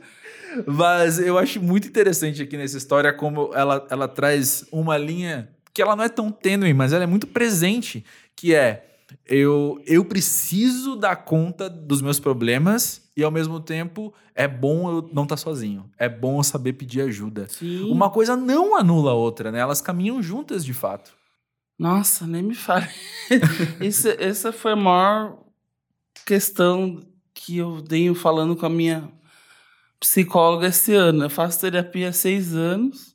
Mas eu acho muito interessante aqui nessa história como ela, ela traz uma linha que ela não é tão tênue, mas ela é muito presente, que é eu, eu preciso dar conta dos meus problemas e ao mesmo tempo é bom eu não estar sozinho. É bom eu saber pedir ajuda. Sim. Uma coisa não anula a outra, né? Elas caminham juntas de fato. Nossa, nem me fale. *laughs* Isso, essa foi a maior questão que eu venho falando com a minha psicóloga esse ano. Eu faço terapia há seis anos,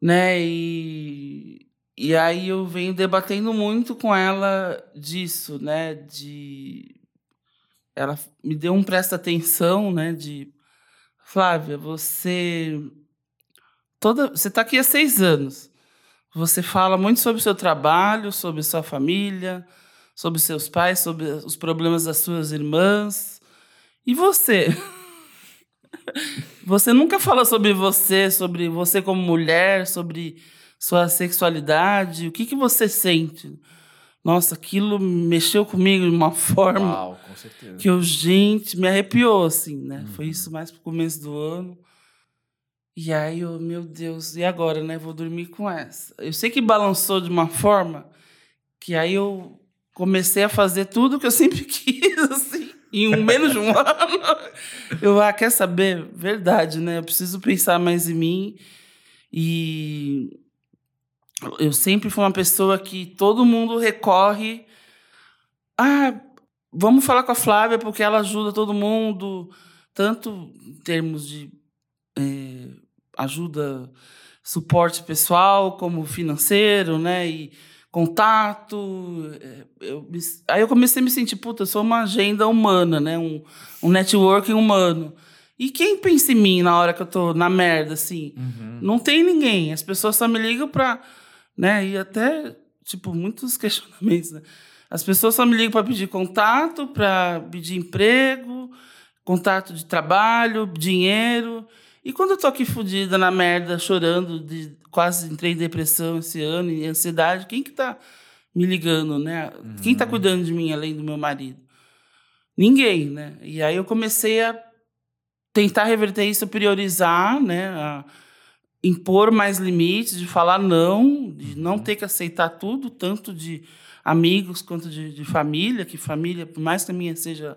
né? E, e aí eu venho debatendo muito com ela disso, né? De ela me deu um presta atenção, né? De Flávia, você toda você está aqui há seis anos. Você fala muito sobre o seu trabalho, sobre sua família, sobre seus pais, sobre os problemas das suas irmãs. E você? *laughs* Você nunca fala sobre você, sobre você como mulher, sobre sua sexualidade. O que, que você sente? Nossa, aquilo mexeu comigo de uma *laughs* forma Uau, com certeza. que eu, gente, me arrepiou, assim, né? Uhum. Foi isso mais pro começo do ano. E aí eu, meu Deus, e agora, né? Vou dormir com essa. Eu sei que balançou de uma forma que aí eu comecei a fazer tudo que eu *laughs* sempre quis, assim, em um menos de um *laughs* ano. Eu, ah, quer saber? Verdade, né? Eu preciso pensar mais em mim. E eu sempre fui uma pessoa que todo mundo recorre. Ah, vamos falar com a Flávia porque ela ajuda todo mundo, tanto em termos de é, ajuda, suporte pessoal, como financeiro, né? E contato. É, eu, aí eu comecei a me sentir, puta, eu sou uma agenda humana, né? Um, um networking humano. E quem pensa em mim na hora que eu tô na merda, assim? Uhum. Não tem ninguém. As pessoas só me ligam pra. Né? E até, tipo, muitos *laughs* questionamentos, né? As pessoas só me ligam para pedir contato, para pedir emprego, contato de trabalho, dinheiro. E quando eu tô aqui fodida na merda, chorando, de, quase entrei em depressão esse ano, e ansiedade, quem que tá me ligando, né? Uhum. Quem tá uhum. cuidando de mim além do meu marido? Ninguém, né? E aí eu comecei a tentar reverter isso, priorizar, né? A impor mais limites, de falar não, de não ter que aceitar tudo, tanto de amigos quanto de, de família, que família, por mais que a minha seja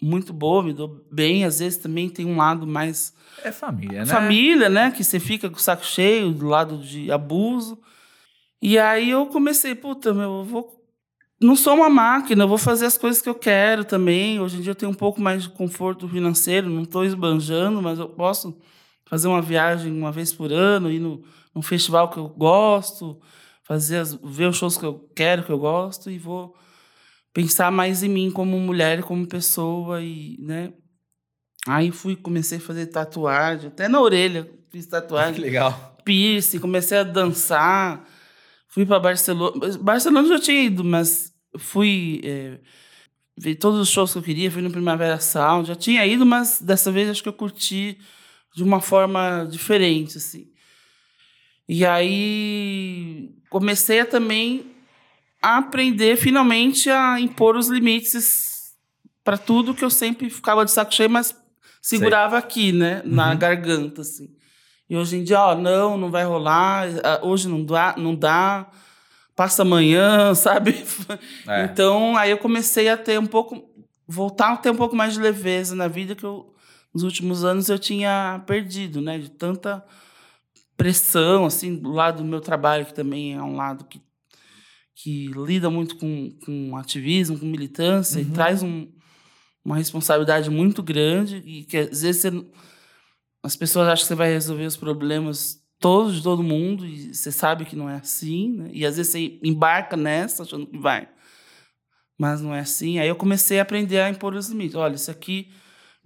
muito boa, me dou bem, às vezes também tem um lado mais. É família, né? Família, né? Que você fica com o saco cheio do lado de abuso. E aí eu comecei, puta, meu, eu vou. Não sou uma máquina, eu vou fazer as coisas que eu quero também. Hoje em dia eu tenho um pouco mais de conforto financeiro, não estou esbanjando, mas eu posso fazer uma viagem uma vez por ano, ir no, num festival que eu gosto, fazer as, ver os shows que eu quero, que eu gosto, e vou pensar mais em mim como mulher, como pessoa e, né? Aí fui, comecei a fazer tatuagem, até na orelha fiz tatuagem. Que *laughs* legal. Piercing, comecei a dançar. Fui para Barcelona. Barcelona já tinha ido, mas fui é, ver todos os shows que eu queria, fui no Primavera Sound, já tinha ido, mas dessa vez acho que eu curti de uma forma diferente, assim. E aí comecei a também a aprender finalmente a impor os limites para tudo que eu sempre ficava de saco cheio, mas segurava Sei. aqui, né, uhum. na garganta assim. E hoje em dia, ó, não, não vai rolar, hoje não dá, não dá, passa amanhã, *laughs* sabe? É. Então, aí eu comecei a ter um pouco voltar a ter um pouco mais de leveza na vida que eu nos últimos anos eu tinha perdido, né, de tanta pressão assim do lado do meu trabalho que também é um lado que que lida muito com, com ativismo, com militância, uhum. e traz um, uma responsabilidade muito grande e que às vezes você, as pessoas acham que você vai resolver os problemas todos de todo mundo e você sabe que não é assim, né? E às vezes você embarca nessa achando que vai, mas não é assim. Aí eu comecei a aprender a impor os limites. Olha, isso aqui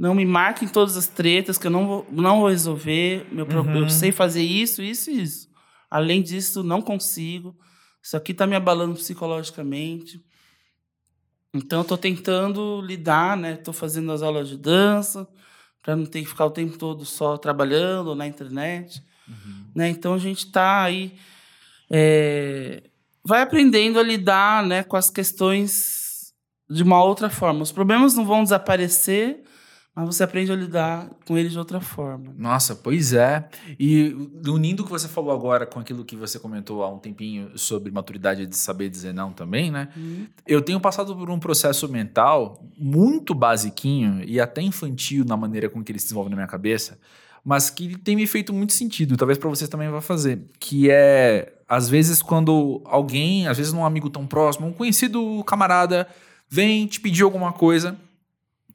não me marca em todas as tretas que eu não vou, não vou resolver. Meu, uhum. Eu sei fazer isso, isso e isso. Além disso, não consigo. Isso aqui está me abalando psicologicamente. Então, eu estou tentando lidar, né? Estou fazendo as aulas de dança para não ter que ficar o tempo todo só trabalhando na internet. Uhum. Né? Então, a gente está aí... É, vai aprendendo a lidar né, com as questões de uma outra forma. Os problemas não vão desaparecer, mas você aprende a lidar com eles de outra forma. Nossa, pois é. E unindo o que você falou agora com aquilo que você comentou há um tempinho sobre maturidade de saber dizer não também, né? Uhum. Eu tenho passado por um processo mental muito basiquinho e até infantil na maneira com que ele se desenvolve na minha cabeça, mas que tem me feito muito sentido, talvez para vocês também vai fazer, que é às vezes quando alguém, às vezes um amigo tão próximo, um conhecido camarada vem te pedir alguma coisa,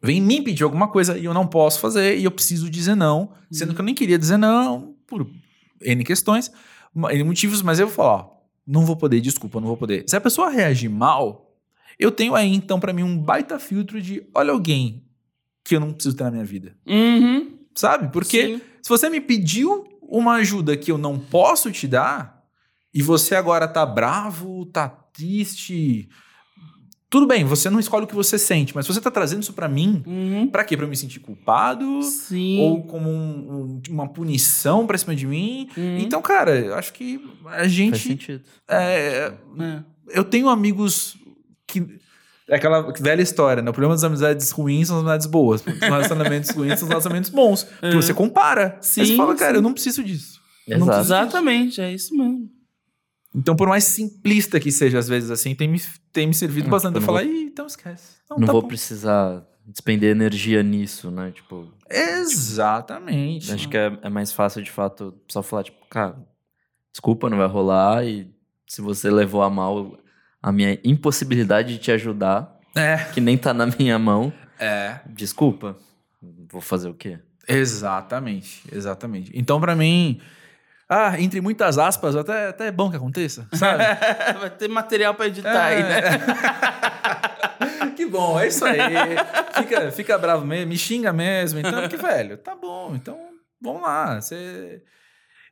vem me pedir alguma coisa e eu não posso fazer e eu preciso dizer não, sendo que eu nem queria dizer não por N questões, N motivos, mas eu vou falar, ó, não vou poder, desculpa, não vou poder. Se a pessoa reagir mal, eu tenho aí então para mim um baita filtro de olha alguém que eu não preciso ter na minha vida. Uhum. Sabe? Porque Sim. se você me pediu uma ajuda que eu não posso te dar e você agora tá bravo, tá triste, tudo bem, você não escolhe o que você sente, mas você tá trazendo isso para mim, uhum. para quê? Para eu me sentir culpado? Sim. Ou como um, um, uma punição pra cima de mim? Uhum. Então, cara, eu acho que a gente. Faz sentido. É, é. Eu tenho amigos que. É aquela velha história, né? O problema das amizades ruins são as amizades boas. Os relacionamentos *laughs* ruins são os relacionamentos bons. Uhum. Que você compara. Sim, você fala, sim. cara, eu não preciso disso. Exato. Não preciso Exatamente, disso. é isso mesmo. Então, por mais simplista que seja, às vezes, assim, tem me, tem me servido Hum, bastante eu pra falar, vou- Ih, então esquece. Não, Não tá vou bom." precisar despender energia nisso, né? Tipo, Exatamente. acho que é, é mais fácil, de fato, só falar, tipo, cara, desculpa, não vai rolar. E se você levou a mal a minha impossibilidade de te ajudar, É, que nem tá na minha mão, é. desculpa. Vou fazer o quê? Exatamente, exatamente. Então, pra mim, ah, entre muitas aspas, até, até é bom que aconteça, sabe? *laughs* Vai ter material pra editar aí, né? É. *laughs* que bom, é isso aí. Fica, fica bravo mesmo, me xinga mesmo. Então, que velho, tá bom. Então, vamos lá. Você...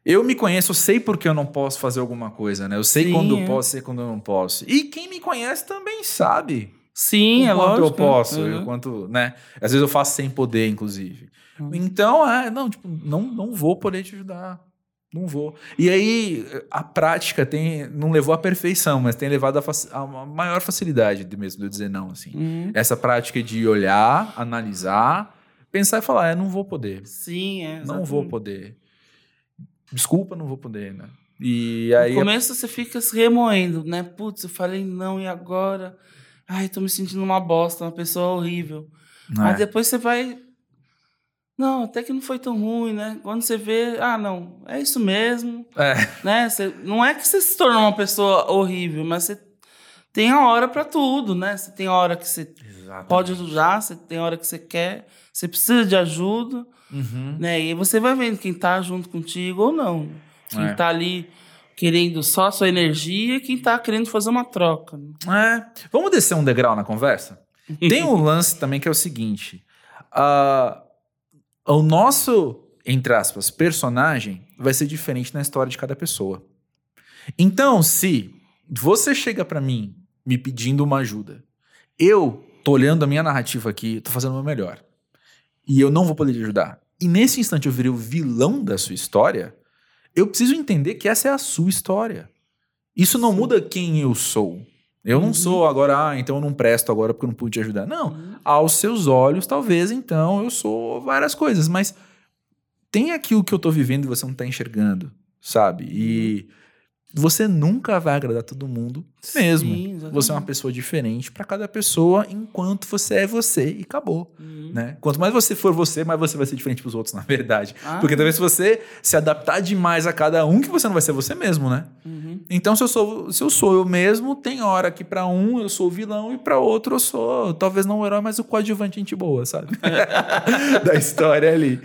Eu me conheço, eu sei porque eu não posso fazer alguma coisa, né? Eu sei Sim, quando é. eu posso, sei quando eu não posso. E quem me conhece também sabe. Sim, é o quanto lógico. eu posso, Uhum. quanto, né? Às vezes eu faço sem poder, inclusive. Uhum. Então, é, não, tipo, não, não vou poder te ajudar. Não vou. E aí, a prática tem, não levou à perfeição, mas tem levado a, a uma maior facilidade de mesmo de eu dizer não, assim. Uhum. Essa prática de olhar, analisar, pensar e falar, é, não vou poder. Sim, é. Não vou exatamente. poder. Desculpa, não vou poder, né? E aí, No começo você fica se remoendo, né? Putz, eu falei não e agora? Ai, tô me sentindo uma bosta, uma pessoa horrível. é, Mas depois você vai. Não, até que não foi tão ruim, né? Quando você vê, ah, não, é isso mesmo, é, né? Você, não é que você se tornou uma pessoa horrível, mas você tem a hora pra tudo, né? Você tem a hora que você Exatamente. pode ajudar, você tem a hora que você quer, você precisa de ajuda, Uhum. né? E você vai vendo quem tá junto contigo ou não. Quem É. tá ali querendo só a sua energia e quem tá querendo fazer uma troca. né? É. Vamos descer um degrau na conversa? *laughs* Tem um lance também que é o seguinte: ah, o nosso, entre aspas, personagem vai ser diferente na história de cada pessoa. Então, se você chega pra mim me pedindo uma ajuda, eu tô olhando a minha narrativa aqui, tô fazendo o meu melhor. E eu não vou poder te ajudar. E nesse instante eu virei o vilão da sua história, eu preciso entender que essa é a sua história. Isso não muda quem eu sou. Eu não Uhum. sou agora, ah, então eu não presto agora porque eu não pude te ajudar. Não. Uhum. Aos seus olhos, talvez, então, eu sou várias coisas. Mas tem aquilo que eu tô vivendo e você não tá enxergando, sabe? E você nunca vai agradar todo mundo mesmo. Sim, você é uma pessoa diferente pra cada pessoa, enquanto você é você e acabou, Uhum. né? Quanto mais você for você, mais você vai ser diferente pros outros, *laughs* na verdade. Ah, Porque talvez se você se adaptar demais a cada um, que você não vai ser você mesmo, né? uhum. Então, se eu sou, se eu sou eu mesmo, tem hora que pra um eu sou o vilão e pra outro eu sou, talvez não o herói, mas o coadjuvante gente boa, sabe? *laughs* da história ali.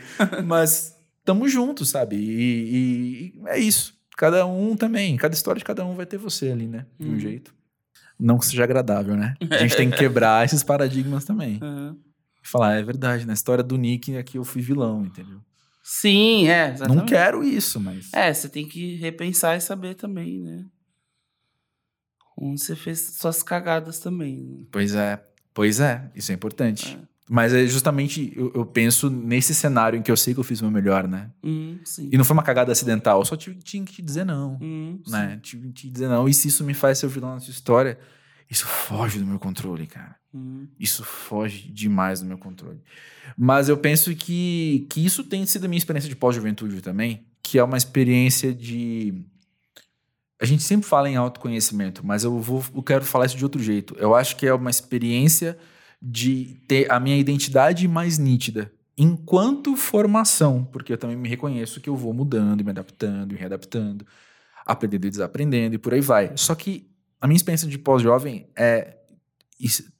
Mas tamo junto, sabe? E, e- e é isso. Cada um também, cada história de cada um vai ter você ali, né? De um Uhum. jeito. Não que seja agradável, né? A gente tem que *laughs* quebrar esses paradigmas também. Uhum. Falar, é verdade, na história do Nick aqui eu fui vilão, entendeu? Sim, é. Exatamente. Não quero isso, mas. É, você tem que repensar e saber também, né? Onde você fez suas cagadas também. né? Pois é, pois é, isso é importante. É. Mas é justamente, eu, eu penso nesse cenário em que eu sei que eu fiz o meu melhor, né? Sim. E não foi uma cagada acidental, eu só tive, tinha que te dizer não, Uhum, né? Tive que te dizer não. E se isso me faz ser o vilão da sua história, isso foge do meu controle, cara. Uhum. Isso foge demais do meu controle. Mas eu penso que, que isso tem sido a minha experiência de pós-juventude também, que é uma experiência de. A gente sempre fala em autoconhecimento, mas eu, vou, eu quero falar isso de outro jeito. Eu acho que é uma experiência de ter a minha identidade mais nítida enquanto formação, porque eu também me reconheço que eu vou mudando, e me adaptando, e readaptando, aprendendo e desaprendendo e por aí vai. Só que a minha experiência de pós-jovem é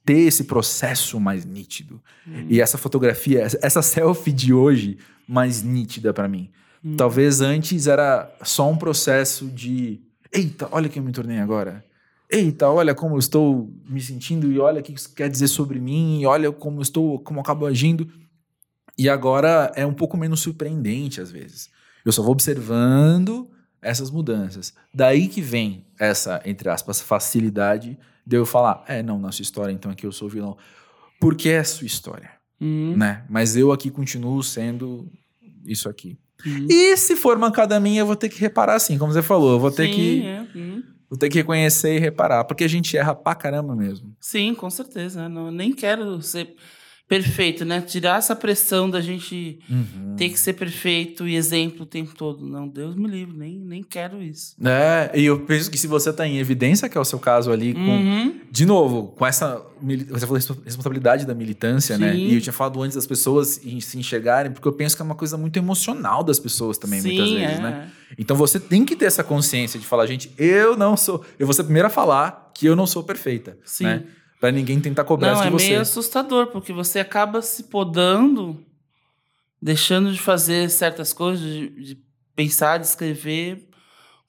ter esse processo mais nítido. Uhum. E essa fotografia, essa- selfie de hoje mais nítida pra mim. Uhum. Talvez antes era só um processo de eita, olha quem eu me tornei agora. Eita, olha como eu estou me sentindo e olha o que isso quer dizer sobre mim, e olha como eu estou, como eu acabo agindo. E agora é um pouco menos surpreendente às vezes. Eu só vou observando essas mudanças. Daí que vem essa, entre aspas, facilidade de eu falar, é, não, na sua história, então aqui eu sou o vilão. Porque é a sua história, Uhum. né? Mas eu aqui continuo sendo isso aqui. Uhum. E se for mancada minha, eu vou ter que reparar assim, como você falou. Eu vou ter Sim, que é, uhum. Vou ter que reconhecer e reparar, porque a gente erra pra caramba mesmo. Sim, com certeza. né? Não, nem quero ser perfeito, né? Tirar essa pressão da gente Uhum. ter que ser perfeito e exemplo o tempo todo. Não, Deus me livre, nem, nem quero isso. É, e eu penso que se você tá em evidência, que é o seu caso ali, com, Uhum. de novo, com essa. Você falou respo- responsabilidade da militância, né? Sim. E eu tinha falado antes das pessoas se enxergarem, porque eu penso que é uma coisa muito emocional das pessoas também, muitas Sim, vezes, é. né? Então você tem que ter essa consciência de falar, gente, eu não sou. Eu vou ser a primeira a falar que eu não sou perfeita. Sim. Né? Pra ninguém tentar cobrar Não, é você. meio assustador, porque você acaba se podando, deixando de fazer certas coisas, de, de pensar, de escrever,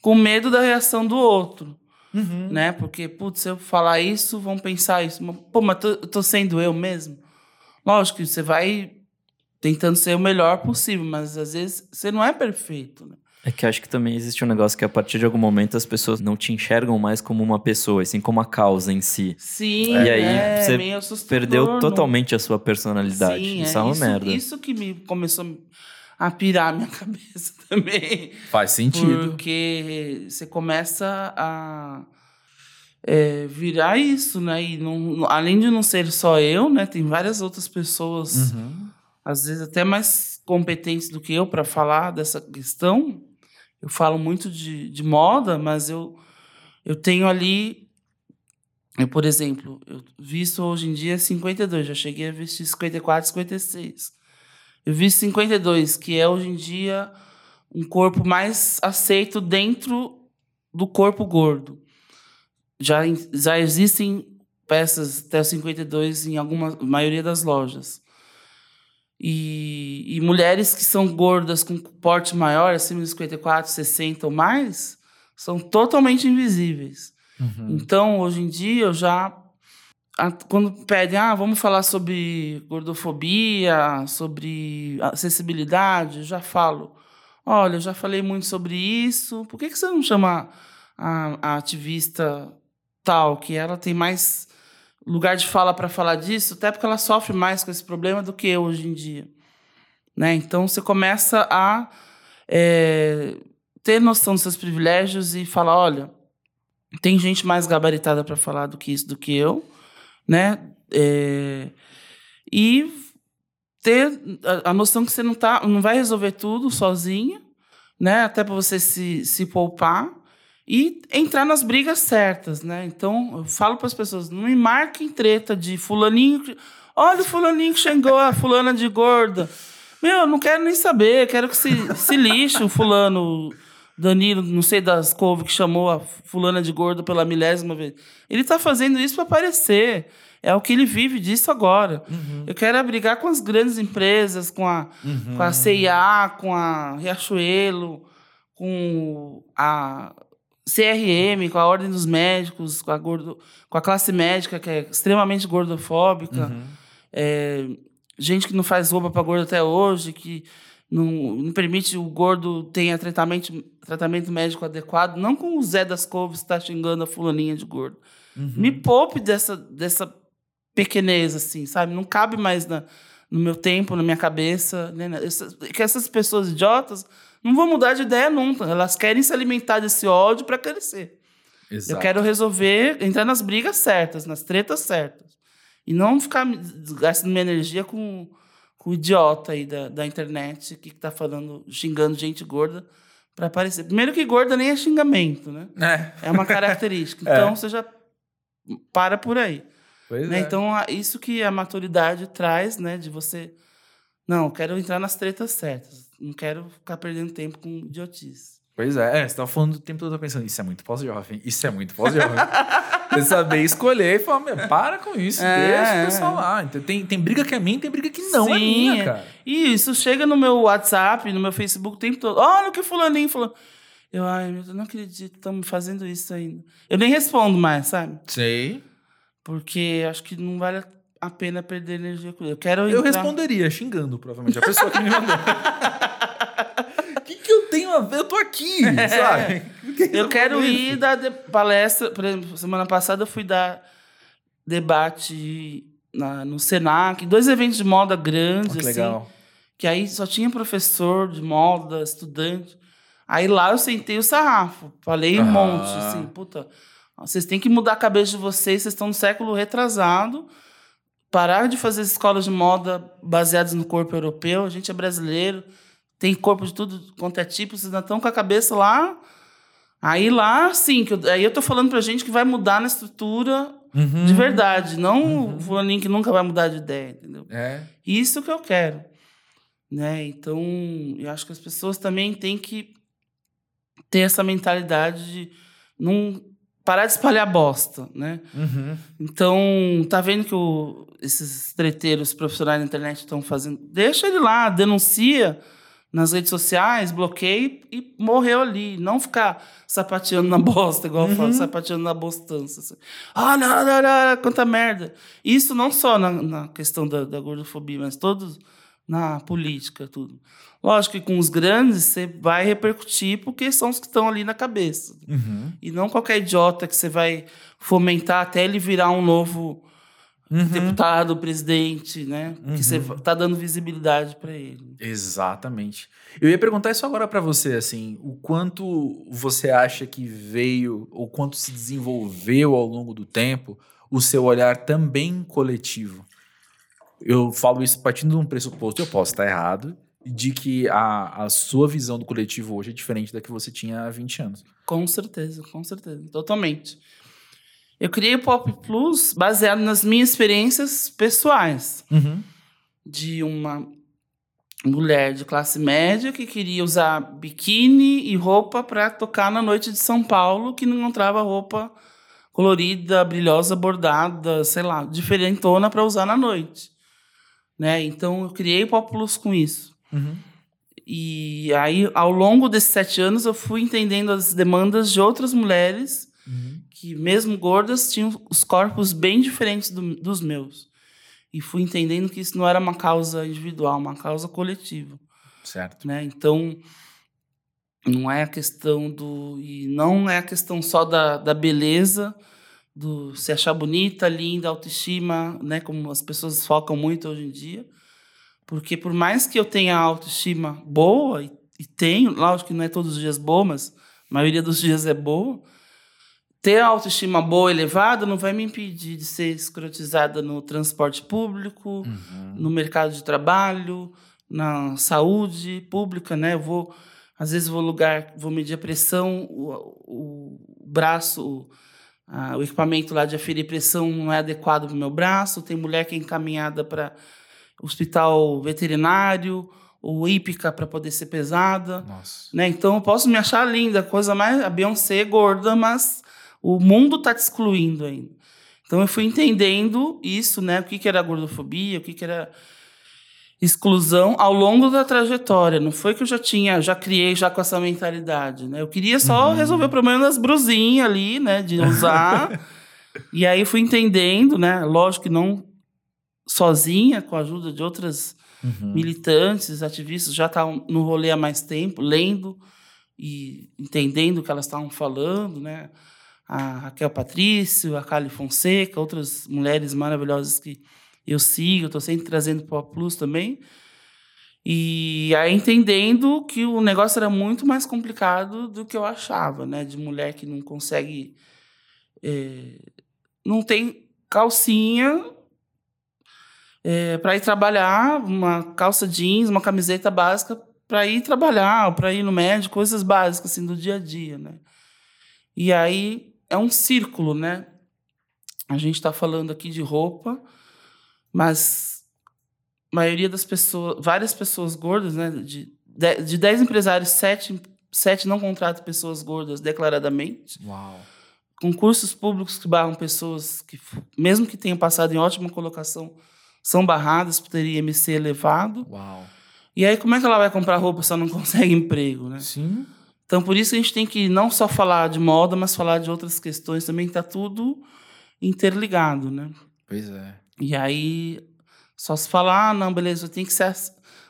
com medo da reação do outro, Uhum. né? Porque, putz, se eu falar isso, vão pensar isso. Pô, mas tô, eu tô sendo eu mesmo? Lógico que você vai tentando ser o melhor possível, mas às vezes você não é perfeito, né? É que acho que também existe um negócio que a partir de algum momento as pessoas não te enxergam mais como uma pessoa, e sim como a causa em si. Sim, E aí é você. Perdeu não- totalmente a sua personalidade. Sim, isso é, uma merda. Isso que me começou a pirar a minha *laughs* cabeça também. Faz sentido. Porque você começa a é, virar isso, né? E não, além de não ser só eu, né? Tem várias outras pessoas, Uhum. às vezes até mais competentes do que eu para falar dessa questão. Eu falo muito de, de moda, mas eu, eu tenho ali. Eu, por exemplo, eu visto hoje em dia 52, já cheguei a vestir 54, 56. Eu visto 52, que é hoje em dia um corpo mais aceito dentro do corpo gordo. Já, já existem peças até o 52 em alguma maioria das lojas. E, e mulheres que são gordas com porte maior, acima de 54, 60 ou mais, são totalmente invisíveis. Uhum. Então, hoje em dia, eu já. Quando pedem, ah, vamos falar sobre gordofobia, sobre acessibilidade, eu já falo. Olha, eu já falei muito sobre isso. Por que, que você não chama a, a ativista tal, que ela tem mais lugar de fala para falar disso, até porque ela sofre mais com esse problema do que eu hoje em dia. Né? Então, você começa a é, ter noção dos seus privilégios e falar, olha, tem gente mais gabaritada para falar do que isso do que eu, né? É, e ter a, noção que você não tá, não vai resolver tudo sozinha, né? Até para você se, se poupar e entrar nas brigas certas, né? Então, eu falo para as pessoas, não me marquem treta de fulaninho, olha o fulaninho que xingou a fulana de gorda. Meu, eu não quero nem saber, quero que se, se lixe o fulano Danilo, não sei das couve, que chamou a fulana de gorda pela milésima vez. Ele tá fazendo isso para aparecer. É o que ele vive disso agora. Eu quero é brigar com as grandes empresas, com a, com a CIA, com a Riachuelo, com a CRM, com a Ordem dos Médicos, com a, gordo, com a classe médica, que é extremamente gordofóbica. É, gente que não faz roupa para gordo até hoje, que não, não permite o gordo tenha tratamento, tratamento médico adequado, não com o Zé das Couves que está xingando a fulaninha de gordo. Me poupe dessa, dessa pequenez, assim, sabe? Não cabe mais na, no meu tempo, na minha cabeça. Né? Essas, que essas pessoas idiotas não vão mudar de ideia nunca. Elas querem se alimentar desse ódio para crescer. Exato. Eu quero resolver, entrar nas brigas certas, nas tretas certas. E não ficar gastando minha energia com, com o idiota aí da, da internet que tá falando, xingando gente gorda para aparecer. Primeiro que gorda nem é xingamento, né? É, É uma característica. *laughs* Então você já para por aí. pois né? é. Então, isso que a maturidade traz, né? De você. Não, eu quero entrar nas tretas certas. Não quero ficar perdendo tempo com idiotice. Pois é, é, você tava falando o tempo todo, pensando, isso é muito pós-jovem, isso é muito pós-jovem. *laughs* você saber escolher e falar, meu, para com isso, É, deixa o é. pessoal lá. Então, tem, tem briga que é minha, tem briga que não é Sim, minha, é. cara. E isso chega no meu WhatsApp, no meu Facebook o tempo todo. Olha o que fulaninho falou. Eu, ai, meu Deus, eu não acredito, estamos fazendo isso ainda. Eu nem respondo mais, sabe? Sei. Porque acho que não vale a pena perder energia com ele. Eu quero Eu entrar- responderia xingando, provavelmente, a pessoa que me mandou. O *laughs* que, que eu tenho a ver? Eu tô aqui, sabe? Que que Eu quero ir dar palestra. Por exemplo, semana passada eu fui dar debate na, no Senac, dois eventos de moda grandes, Oh, que assim, legal. que aí só tinha professor de moda, estudante. Aí lá eu sentei o sarrafo, falei um Ah. monte, assim, puta, vocês têm que mudar a cabeça de vocês, vocês estão no século retrasado, parar de fazer escolas de moda baseadas no corpo europeu. A gente é brasileiro, tem corpo de tudo quanto é tipo, vocês ainda estão com a cabeça lá. Aí lá, sim, que eu, aí eu tô falando pra gente que vai mudar na estrutura Uhum. de verdade, não o fulaninho que nunca vai mudar de ideia, entendeu? É. Isso que eu quero. Né? Então, eu acho que as pessoas também têm que ter essa mentalidade de não parar de espalhar bosta, né? Uhum. Então, tá vendo que o- esses treteiros profissionais da internet estão fazendo? Deixa ele lá, denuncia nas redes sociais, bloqueia e morreu ali. Não ficar sapateando na *laughs* bosta, igual eu falo, sapateando na bostança. assim. Ah, não, não, não, quanta merda. Isso não só na, na questão da, da gordofobia, mas todos na política, tudo. Lógico que com os grandes você vai repercutir porque são os que estão ali na cabeça. Uhum. E não qualquer idiota que você vai fomentar até ele virar um novo Uhum. deputado, presidente, né? Que você tá dando visibilidade para ele. Exatamente. Eu ia perguntar isso agora pra você, assim, o quanto você acha que veio, ou quanto se desenvolveu ao longo do tempo o seu olhar também coletivo. Eu falo isso partindo de um pressuposto, eu posso estar errado, de que a, a sua visão do coletivo hoje é diferente da que você tinha há 20 anos. Com certeza, com certeza. Totalmente. Eu criei o Pop Plus baseado nas minhas experiências pessoais. Uhum. De uma mulher de classe média que queria usar biquíni e roupa para tocar na noite de São Paulo, que não encontrava roupa colorida, brilhosa, bordada, sei lá, diferentona para usar na noite. Né? Então eu criei o Pop Plus com isso. Uhum. E aí, ao longo desses sete anos, eu fui entendendo as demandas de outras mulheres Uhum. que, mesmo gordas, tinham os corpos bem diferentes do- dos meus. E fui entendendo que isso não era uma causa individual, uma causa coletiva. Certo. Né? Então, não é a questão do. E não é a questão só da, da beleza, do se achar bonita, linda, autoestima, né? como as pessoas focam muito hoje em dia. Porque por mais que eu tenha autoestima boa, e, e tenho, lógico que não é todos os dias boa, mas a maioria dos dias é boa, ter a autoestima boa, elevada, não vai me impedir de ser escrotizada no transporte público, no mercado de trabalho, na saúde pública, né? Eu vou, às vezes, vou lugar, vou medir a pressão, o, o braço, o, a- o equipamento lá de aferir pressão não é adequado para o meu braço. Tem mulher que é encaminhada para hospital veterinário ou hípica para poder ser pesada Nossa. né? Então eu posso me achar linda, coisa mais a Beyoncé é gorda, mas o mundo tá te excluindo ainda. Então eu fui entendendo isso, né? O que, que era gordofobia, o que, que era exclusão ao longo da trajetória. Não foi que eu já tinha, já criei já com essa mentalidade, né? Eu queria só resolver o problema das brusinhas ali, né? De usar. *laughs* e aí fui entendendo, né? Lógico que não sozinha, com a ajuda de outras Uhum. militantes, ativistas já estavam no rolê há mais tempo, lendo e entendendo o que elas estavam falando, né? A Raquel Patrício, a Kali Fonseca, outras mulheres maravilhosas que eu sigo, estou sempre trazendo para o Plus também. E aí entendendo que o negócio era muito mais complicado do que eu achava, né? De mulher que não consegue. eh, não tem calcinha para ir trabalhar, uma calça jeans, uma camiseta básica para ir trabalhar, para ir no médico, coisas básicas assim do dia a dia, né? E aí é um círculo, né? A gente está falando aqui de roupa, mas a maioria das pessoas, várias pessoas gordas, né? De, de, de 10 empresários, 7, sete não contratam pessoas gordas declaradamente Uau. concursos públicos que barram pessoas que, mesmo que tenham passado em ótima colocação, são barradas por ter IMC elevado. Uau. E aí, como é que ela vai comprar roupa se ela não *laughs* consegue emprego, né? Sim. Então, por isso a gente tem que não só falar de moda, mas falar de outras questões também, que está tudo interligado, né? Pois é. E aí, só se falar, ah, não, beleza, você tem que se,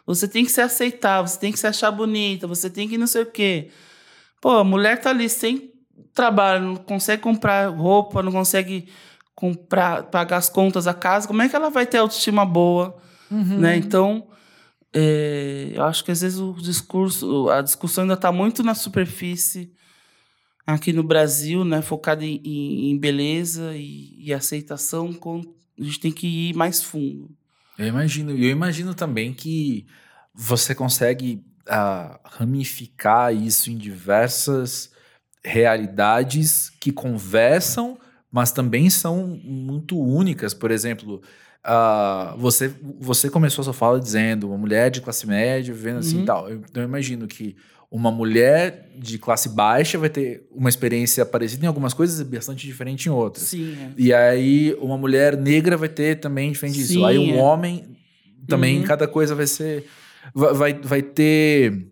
você tem que se aceitar, você tem que se achar bonita, você tem que não sei o quê. Pô, a mulher tá ali sem trabalho, não consegue comprar roupa, não consegue comprar, pagar as contas da casa, como é que ela vai ter autoestima boa, né? Então, é, eu acho que às vezes o discurso, a discussão ainda está muito na superfície aqui no Brasil, né? Focada em, em- em beleza e, e aceitação com, A gente tem que ir mais fundo. Eu imagino. E eu imagino também que você consegue ah, ramificar isso em diversas realidades que conversam, mas também são muito únicas. Por exemplo, ah, você, você começou a sua fala dizendo uma mulher de classe média vivendo assim Uhum. e tal. Eu, eu imagino que uma mulher de classe baixa vai ter uma experiência parecida em algumas coisas e bastante diferente em outras. Sim, é. E aí, uma mulher negra vai ter também diferente disso. Sim, aí, um é. homem também, Uhum. cada coisa vai ser. Vai, vai, ter.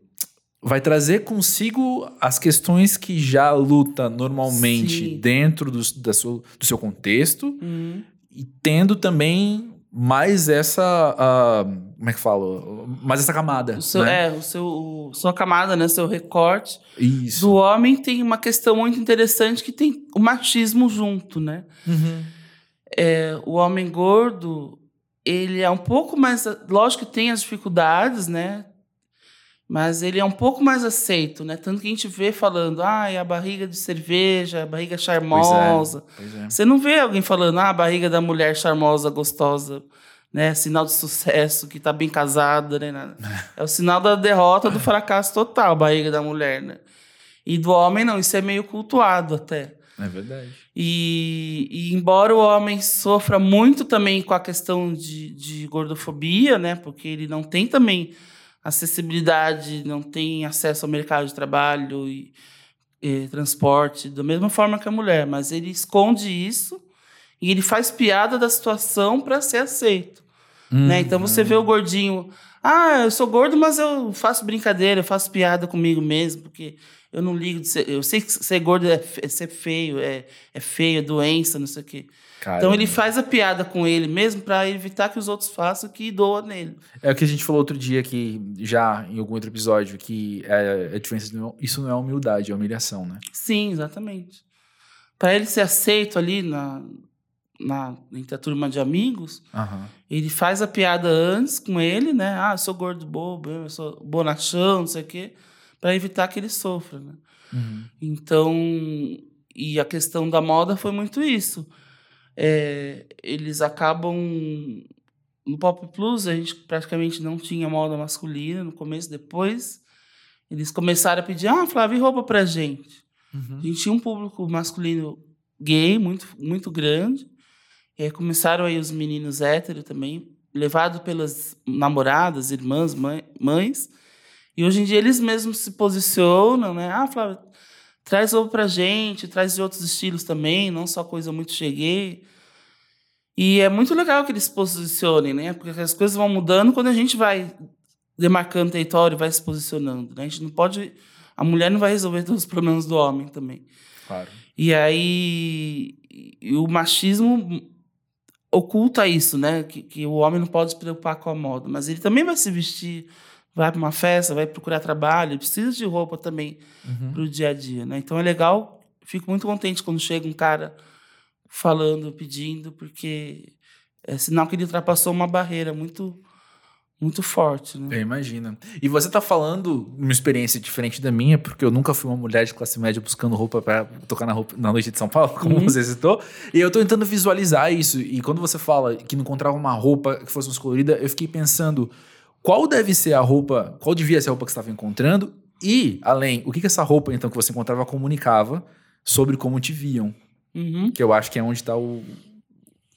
Vai trazer consigo as questões que já luta normalmente Sim. dentro do, da sua, do seu contexto Uhum. e tendo também mais essa. ah, como é que falo? Mais essa camada. Seu, né? É, o seu, o- sua camada, né? Seu recorte. Isso. Do homem tem uma questão muito interessante que tem o machismo junto, né? Uhum. É, o homem gordo, ele é um pouco mais. Lógico que tem as dificuldades, né? Mas ele é um pouco mais aceito, né? Tanto que a gente vê falando, ah, é a barriga de cerveja, a barriga charmosa. Pois é. Você não vê alguém falando, ah, a barriga da mulher charmosa, gostosa, né? Sinal de sucesso, que tá bem casada, né? É o sinal da derrota, do fracasso total, a barriga da mulher, né? E do homem, não, isso é meio cultuado até. É verdade. E, e embora o homem sofra muito também com a questão de, de gordofobia, né? Porque ele não tem também acessibilidade, não tem acesso ao mercado de trabalho e, e transporte, da mesma forma que a mulher, mas ele esconde isso e ele faz piada da situação para ser aceito. Né? Então você vê o gordinho, ah, eu sou gordo, mas eu faço brincadeira, eu faço piada comigo mesmo, porque eu não ligo de ser. Eu sei que ser gordo é, é ser feio, é, é feio, é doença, não sei o quê. Então ele faz a piada com ele mesmo para evitar que os outros façam o que doa nele. É o que a gente falou outro dia aqui, já em algum outro episódio, que é a diferença. de não- Isso não é humildade, é humilhação, né? Sim, exatamente. Para ele ser aceito ali na, na, entre a turma de amigos, Aham. ele faz a piada antes com ele, né? Ah, eu sou gordo bobo, eu sou bonachão, não sei o quê, para evitar que ele sofra, né? Uhum. Então, e a questão da moda foi muito isso. É, eles acabam. No Pop Plus, a gente praticamente não tinha moda masculina no começo, depois. Eles começaram a pedir: ah, Flávio, e roupa pra gente? Uhum. A gente tinha um público masculino gay muito, muito grande. E aí começaram aí os meninos héteros também, levados pelas namoradas, irmãs, mãe- mães. E hoje em dia eles mesmos se posicionam, né? Ah, Flávio, traz ovo pra gente, traz de outros estilos também, não só coisa muito cheguei. E é muito legal que eles se posicionem, né? Porque as coisas vão mudando quando a gente vai demarcando território, vai se posicionando. Né? A gente não pode. A mulher não vai resolver todos os problemas do homem também. Claro. E aí e o machismo oculta isso, né? Que, que o homem não pode se preocupar com a moda, mas ele também vai se vestir, vai para uma festa, vai procurar trabalho, precisa de roupa também Uhum. para o dia a dia, né? Então é legal, fico muito contente quando chega um cara falando, pedindo, porque é sinal que ele ultrapassou uma barreira muito muito forte, né? Eu imagino. E você tá falando uma experiência diferente da minha, porque eu nunca fui uma mulher de classe média buscando roupa para tocar na, roupa, na noite de São Paulo, *laughs* como Uhum. você citou. E eu tô tentando visualizar isso. E quando você fala que não encontrava uma roupa que fosse mais colorida, eu fiquei pensando qual deve ser a roupa, qual devia ser a roupa que você estava encontrando e, além, o que, que essa roupa, então, que você encontrava comunicava sobre como te viam. Uhum. Que eu acho que é onde tá o,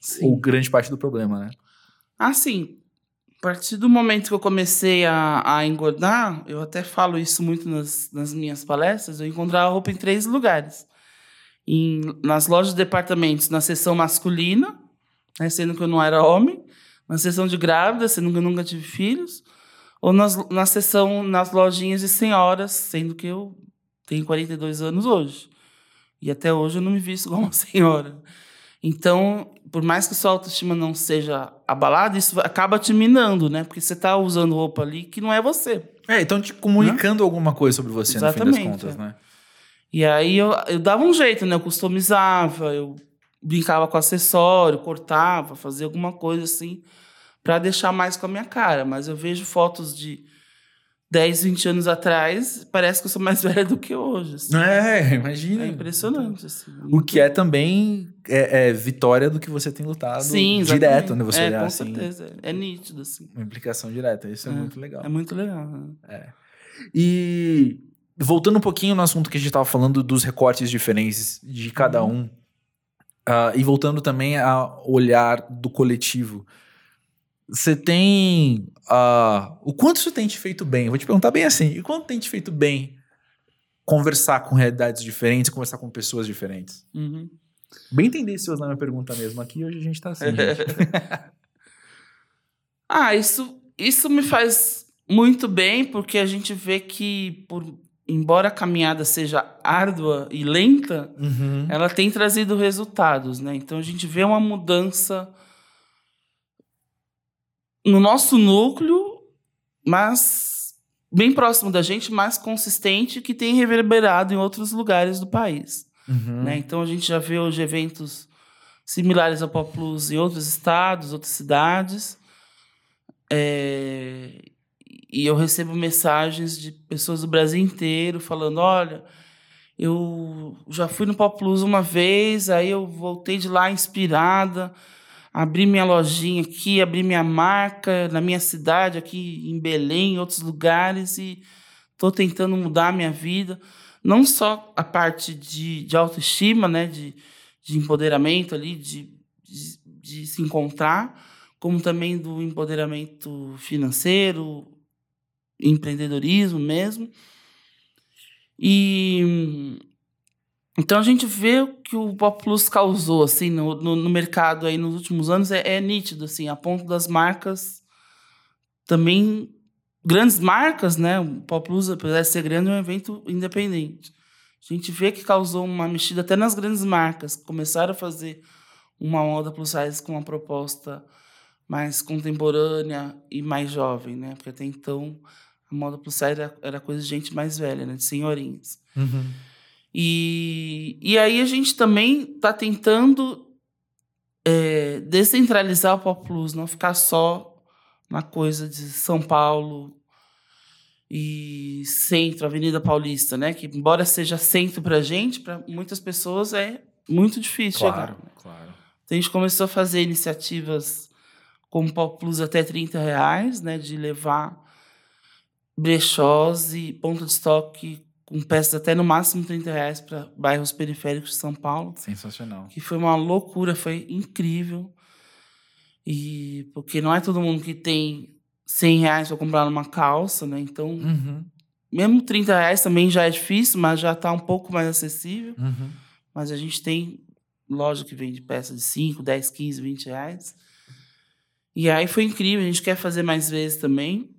Sim. o grande parte do problema, né? Assim, a partir do momento que eu comecei a, a engordar, eu até falo isso muito nas, nas minhas palestras, eu encontrava roupa em três lugares. Em, nas lojas de departamentos, na seção masculina, né, sendo que eu não era homem, na seção de grávida, sendo que eu nunca tive filhos, ou nas, na seção, nas lojinhas de senhoras, sendo que eu tenho 42 anos hoje. E até hoje eu não me visto igual uma *laughs* senhora. Então, por mais que sua autoestima não seja abalada, isso acaba te minando, né? Porque você tá usando roupa ali que não é você. É, então te comunicando alguma coisa sobre você, no fim das Exatamente, contas, é. né? E aí eu, eu dava um jeito, né? Eu customizava, eu brincava com acessório, cortava, fazia alguma coisa assim para deixar mais com a minha cara. Mas eu vejo fotos de 10, 20 anos atrás, parece que eu sou mais *laughs* velha do que hoje. assim. É, imagina. É impressionante, assim. O que é também é, é vitória do que você tem lutado Sim, direto, né? Você é, olhar com assim, certeza. É nítido, assim. uma implicação direta. Isso é, É, muito legal. É muito legal. né? É. E voltando um pouquinho no assunto que a gente estava falando dos recortes diferentes de cada Uhum. um, ah, e voltando também ao olhar do coletivo, você tem. ah, o quanto isso tem te feito bem? Eu vou te perguntar bem assim: e quanto tem te feito bem conversar com realidades diferentes, conversar com pessoas diferentes? Uhum. Bem tendencioso na minha pergunta mesmo. Aqui hoje a gente tá assim. *laughs* Ah, isso, isso me faz muito bem, porque a gente vê que, por, embora a caminhada seja árdua e lenta, Uhum. ela tem trazido resultados, né? Então a gente vê uma mudança no nosso núcleo, mas bem próximo da gente, mais consistente, que tem reverberado em outros lugares do país. Uhum. né? Então a gente já vê hoje eventos similares ao Pop Plus em outros estados, outras cidades. É, E eu recebo mensagens de pessoas do Brasil inteiro falando: olha, eu já fui no Pop Plus uma vez, aí eu voltei de lá inspirada, abri minha lojinha aqui, abri minha marca na minha cidade, aqui em Belém, em outros lugares, e estou tentando mudar a minha vida não só a parte de, de autoestima, né, de, de empoderamento ali, de, de, de se encontrar, como também do empoderamento financeiro, empreendedorismo mesmo. E então a gente vê o que o Pop Plus causou assim no, no, no mercado aí nos últimos anos é, é nítido assim, a ponto das marcas também grandes marcas, né? O Pop Plus, apesar de ser grande, é um evento independente. A gente vê que causou uma mexida até nas grandes marcas, começaram a fazer uma moda plus size com uma proposta mais contemporânea e mais jovem, né? Porque até então a moda plus size era, era coisa de gente mais velha, né? De senhorinhas. Uhum. E, e aí a gente também está tentando é, descentralizar o Pop Plus, não ficar só na coisa de São Paulo e centro, Avenida Paulista, né? Que embora seja centro para gente, para muitas pessoas é muito difícil Claro, chegar. claro. Então a gente começou a fazer iniciativas como Pop Plus até 30 reais, né? De levar brechós e ponto de estoque com peças até no máximo 30 reais para bairros periféricos de São Paulo Sensacional. que foi uma loucura, foi incrível. E porque não é todo mundo que tem 100 reais para comprar uma calça, né? Então, Uhum. mesmo 30 reais também já é difícil, mas já está um pouco mais acessível. Uhum. Mas a gente tem loja que vende peça de 5, 10, 15, 20 reais. E aí foi incrível, a gente quer fazer mais vezes também.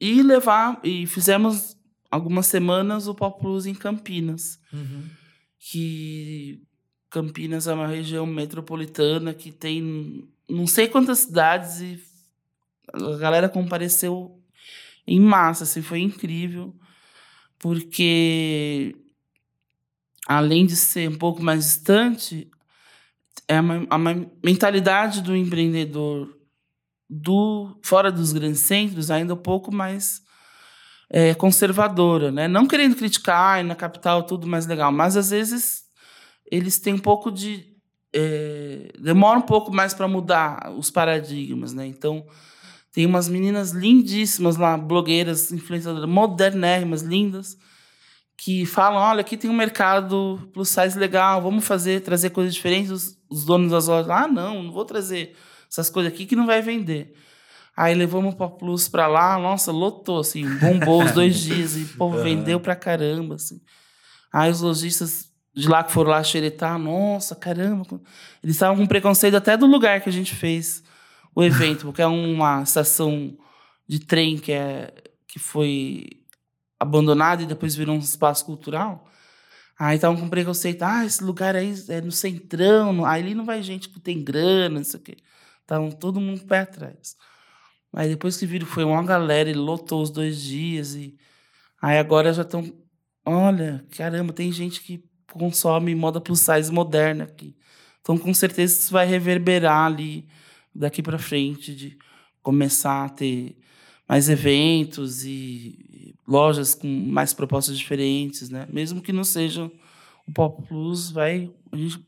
E levar, e fizemos algumas semanas o Pop Plus em Campinas Uhum. que Campinas é uma região metropolitana que tem não sei quantas cidades e a galera compareceu em massa, assim, foi incrível, porque além de ser um pouco mais distante, é uma, a ma- mentalidade do empreendedor do fora dos grandes centros ainda um pouco mais é, conservadora, né? Não querendo criticar, "Ai, na capital tudo mais legal, mas às vezes eles têm um pouco de é, demora um pouco mais para mudar os paradigmas, né? Então tem umas meninas lindíssimas lá, blogueiras, influenciadoras, modernérrimas, lindas, que falam, olha, aqui tem um mercado plus size legal, vamos fazer, trazer coisas diferentes. Os, os donos das lojas, ah, não, não vou trazer essas coisas aqui que não vai vender. Aí levamos para Plus para lá, nossa, lotou, assim, bombou os dois dias e o povo vendeu pra caramba, assim. Aí os lojistas de lá que foram lá xeretar, nossa, caramba. Eles estavam com preconceito até do lugar que a gente fez o evento, porque é uma estação de trem que, é, que foi abandonada e depois virou um espaço cultural. Aí estavam com preconceito, ah, esse lugar aí é no centrão, aí ali não vai gente que tem grana, não sei o quê. Estavam todo mundo pé atrás. Aí depois que viram, foi uma galera, ele lotou os dois dias. e Aí agora já estão. Olha, caramba, tem gente que consome moda plus size moderna aqui. Então, com certeza, isso vai reverberar ali daqui para frente, de começar a ter mais eventos e lojas com mais propostas diferentes, né? Mesmo que não sejam o Pop Plus, vai a gente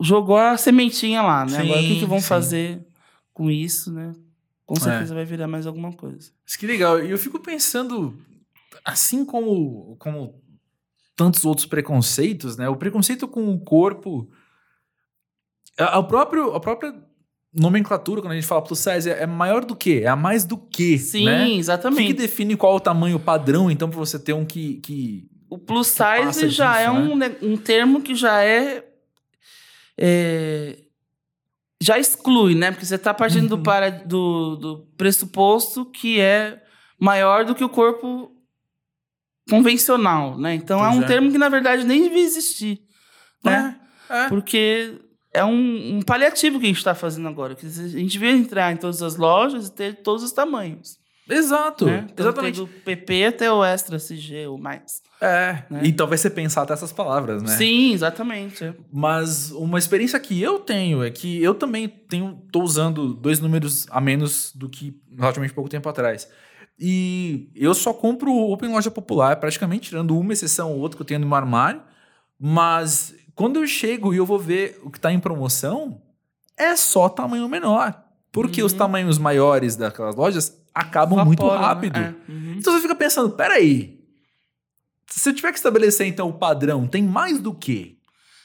jogou a sementinha lá, né? Agora o que, Sim, que vão sim. fazer com isso, né? Com É. certeza vai virar mais alguma coisa. Isso que legal. E eu fico pensando, assim como, como tantos outros preconceitos, né? O preconceito com o corpo. A, a próprio, a própria nomenclatura, quando a gente fala plus size, é, é maior do que? É a mais do que. Sim, né? O que, exatamente. que define qual é o tamanho padrão, então, para você ter um que. que... O plus que size já disso, é um, ne- um termo que já é, é, já exclui, né? Porque você está partindo do, Uhum. para, do, do pressuposto que é maior do que o corpo convencional, né? Então é Pois um é. termo que na verdade nem devia existir, né? É, é. Porque é um, um paliativo que a gente está fazendo agora. Que a gente devia entrar em todas as lojas e ter todos os tamanhos. Exato. Né? Então, Exatamente. do PP até o Extra CG ou mais. É. Né? E talvez você pensar até essas palavras, né? Sim, exatamente. Mas uma experiência que eu tenho é que eu também tenho, tô usando dois números a menos do que relativamente pouco tempo atrás. E eu só compro em loja popular, praticamente tirando uma exceção ou outra que eu tenho no meu armário. Mas quando eu chego e eu vou ver o que tá em promoção, é só tamanho menor. Porque os Uhum. tamanhos maiores daquelas lojas acabam muito Vapora, né? rápido. É, uhum. Então você fica pensando, peraí. Se eu tiver que estabelecer então o padrão, tem mais do que?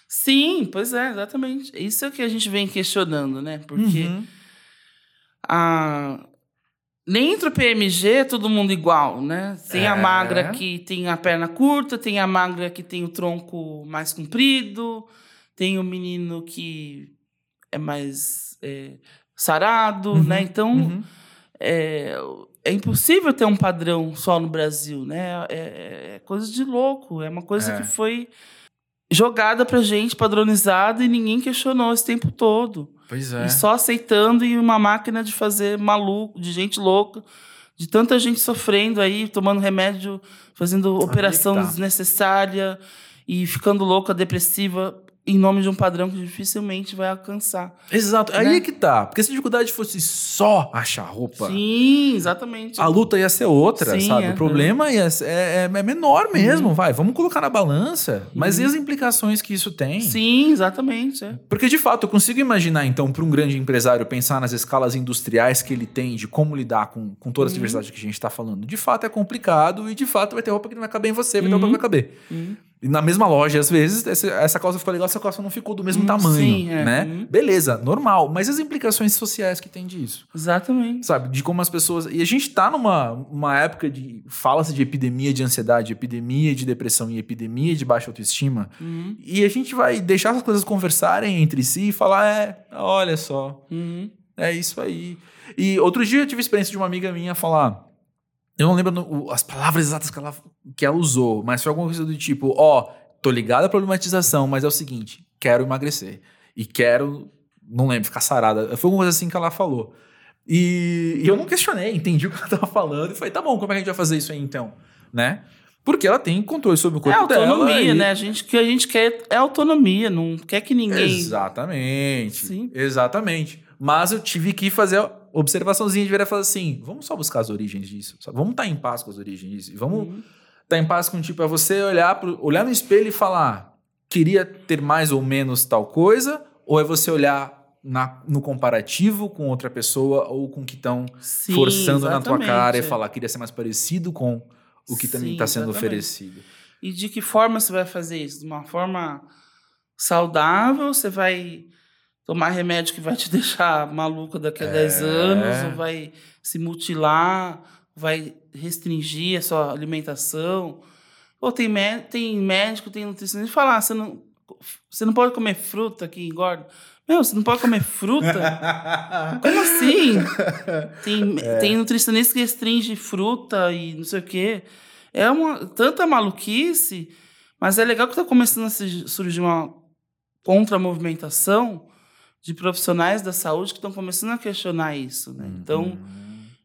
Sim, pois é, exatamente. Isso é o que a gente vem questionando, né? Porque Uhum. a... nem entre o PMG é todo mundo igual, né? Tem a É. magra que tem a perna curta, tem a magra que tem o tronco mais comprido, tem o menino que é mais é, sarado, Uhum, né? Então, Uhum. É, é impossível ter um padrão só no Brasil, né? É, é coisa de louco, é uma coisa É. que foi jogada pra gente, padronizada, e ninguém questionou esse tempo todo. Pois é. E só aceitando e uma máquina de fazer maluco, de gente louca, de tanta gente sofrendo aí, tomando remédio, fazendo operação tá. desnecessária e ficando louca, depressiva, em nome de um padrão que dificilmente vai alcançar. Exato. Aí Né? é que tá. Porque se a dificuldade fosse só achar roupa, Sim, exatamente. a luta ia ser outra, Sim, sabe? é. O problema ia ser, é, é menor mesmo, vai. Vamos colocar na balança. Mas e as implicações que isso tem? Sim, exatamente. é. Porque, de fato, eu consigo imaginar, então, para um grande empresário pensar nas escalas industriais que ele tem de como lidar com, com toda essa Uhum. diversidade que a gente está falando. De fato, é complicado e, de fato, vai ter roupa que não vai caber em você, vai ter roupa que Uhum. vai caber. Uhum. E na mesma loja, às vezes, essa, calça ficou legal, essa calça não ficou do mesmo Hum, tamanho, sim, é. né? Uhum. Beleza, normal. Mas as implicações sociais que tem disso? Exatamente. Sabe? De como as pessoas... E a gente tá numa uma época de... Fala-se de epidemia de ansiedade, epidemia de depressão e epidemia de baixa autoestima. Uhum. E a gente vai deixar as coisas conversarem entre si e falar, é, olha só, Uhum. é isso aí. E outro dia eu tive a experiência de uma amiga minha falar. Eu não lembro as palavras exatas que ela, que ela usou, mas foi alguma coisa do tipo: ó, tô ligado à problematização, mas é o seguinte, quero emagrecer. E quero, não lembro, ficar sarada. Foi alguma coisa assim que ela falou. E, e eu não questionei, entendi o que ela tava falando e falei: tá bom, como é que a gente vai fazer isso aí então? Né? Porque ela tem controle sobre o É corpo dela. autonomia, e- né? A gente, o que a gente quer é autonomia, não quer que ninguém. Exatamente. Sim. Exatamente. Mas eu tive que fazer observaçãozinha de virar e falar assim: vamos só buscar as origens disso. Vamos estar em paz com as origens disso. Vamos Uhum. estar em paz com, tipo, é você olhar, pro, olhar no espelho e falar: queria ter mais ou menos tal coisa? Ou é você olhar na- no comparativo com outra pessoa ou com o que estão forçando na tua exatamente. cara e falar: queria ser mais parecido com o que também está sendo exatamente. oferecido? E de que forma você vai fazer isso? De uma forma saudável? Você vai tomar remédio que vai te *laughs* deixar maluca daqui a É. 10 anos? Ou vai se mutilar? Vai restringir a sua alimentação? Ou tem, mé- tem médico, tem nutricionista que fala: ah, você, não, você não pode comer fruta que engorda. Meu, você não pode comer fruta? *laughs* Como assim? Tem, É. tem nutricionista que restringe fruta e não sei o quê. É uma tanta maluquice, mas é legal que está começando a surgir uma contra-movimentação de profissionais da saúde que estão começando a questionar isso. Né? Então, Uhum.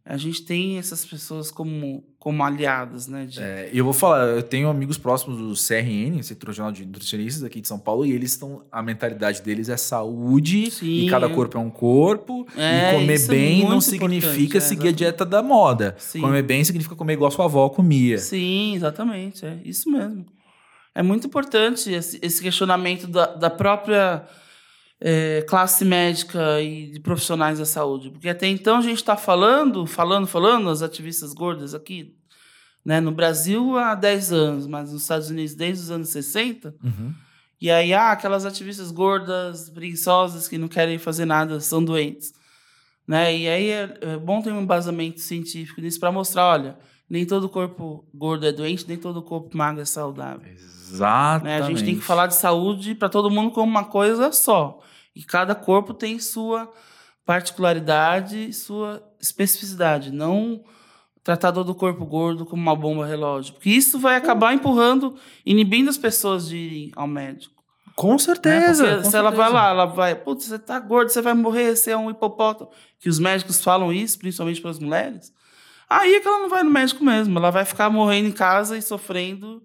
A gente tem essas pessoas como, como aliadas, né? de- É, e eu vou falar, eu tenho amigos próximos do CRN, Centro Regional de Nutricionistas aqui de São Paulo, e eles estão. A mentalidade deles é saúde, Sim, e cada é. corpo é um corpo. É, e comer é bem não significa é, seguir a dieta da moda. Sim. Comer bem significa comer igual sua avó comia. Sim, exatamente. É isso mesmo. É muito importante esse, esse questionamento da, da própria eh, classe médica e de profissionais da saúde. Porque até então a gente está falando, falando, falando, as ativistas gordas aqui, né, no Brasil há 10 anos, mas nos Estados Unidos desde os anos 60. Uhum. E aí, ah, aquelas ativistas gordas, preguiçosas, que não querem fazer nada, são doentes. Né? E aí é, é bom ter um embasamento científico nisso para mostrar, olha, nem todo corpo gordo é doente, nem todo corpo magro é saudável. Exatamente. Né? A gente tem que falar de saúde para todo mundo como uma coisa só. E cada corpo tem sua particularidade, sua especificidade. Não tratar todo o corpo gordo como uma bomba relógio. Porque isso vai acabar empurrando, inibindo as pessoas de irem ao médico. Com né? certeza. Porque com se ela vai certeza. lá, ela vai, putz, você tá gordo, você vai morrer, você é um hipopótamo. Que os médicos falam isso, principalmente para as mulheres. Aí é que ela não vai no médico mesmo. Ela vai ficar morrendo em casa e sofrendo.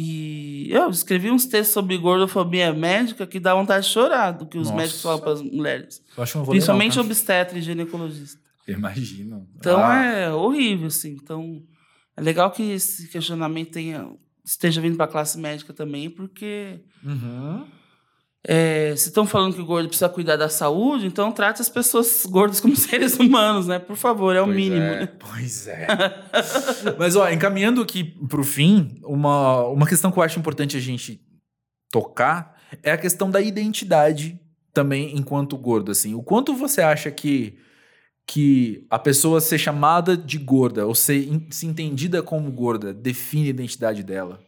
E eu escrevi uns textos sobre gordofobia médica que dá vontade de chorar do que os Nossa. médicos falam para as mulheres. Eu acho Principalmente não, tá? obstetra e ginecologista. Imagino. Então Ah, é horrível, assim. Então é legal que esse questionamento tenha, esteja vindo para a classe médica também, porque uhum. É, se estão falando que o gordo precisa cuidar da saúde, então trate as pessoas gordas como *laughs* seres humanos, né? Por favor, é o Pois mínimo. é, né? Pois é. *laughs* Mas, ó, encaminhando aqui pro fim, uma, uma questão que eu acho importante a gente tocar é a questão da identidade também enquanto gordo, assim. O quanto você acha que, que a pessoa ser chamada de gorda ou ser se entendida como gorda define a identidade dela?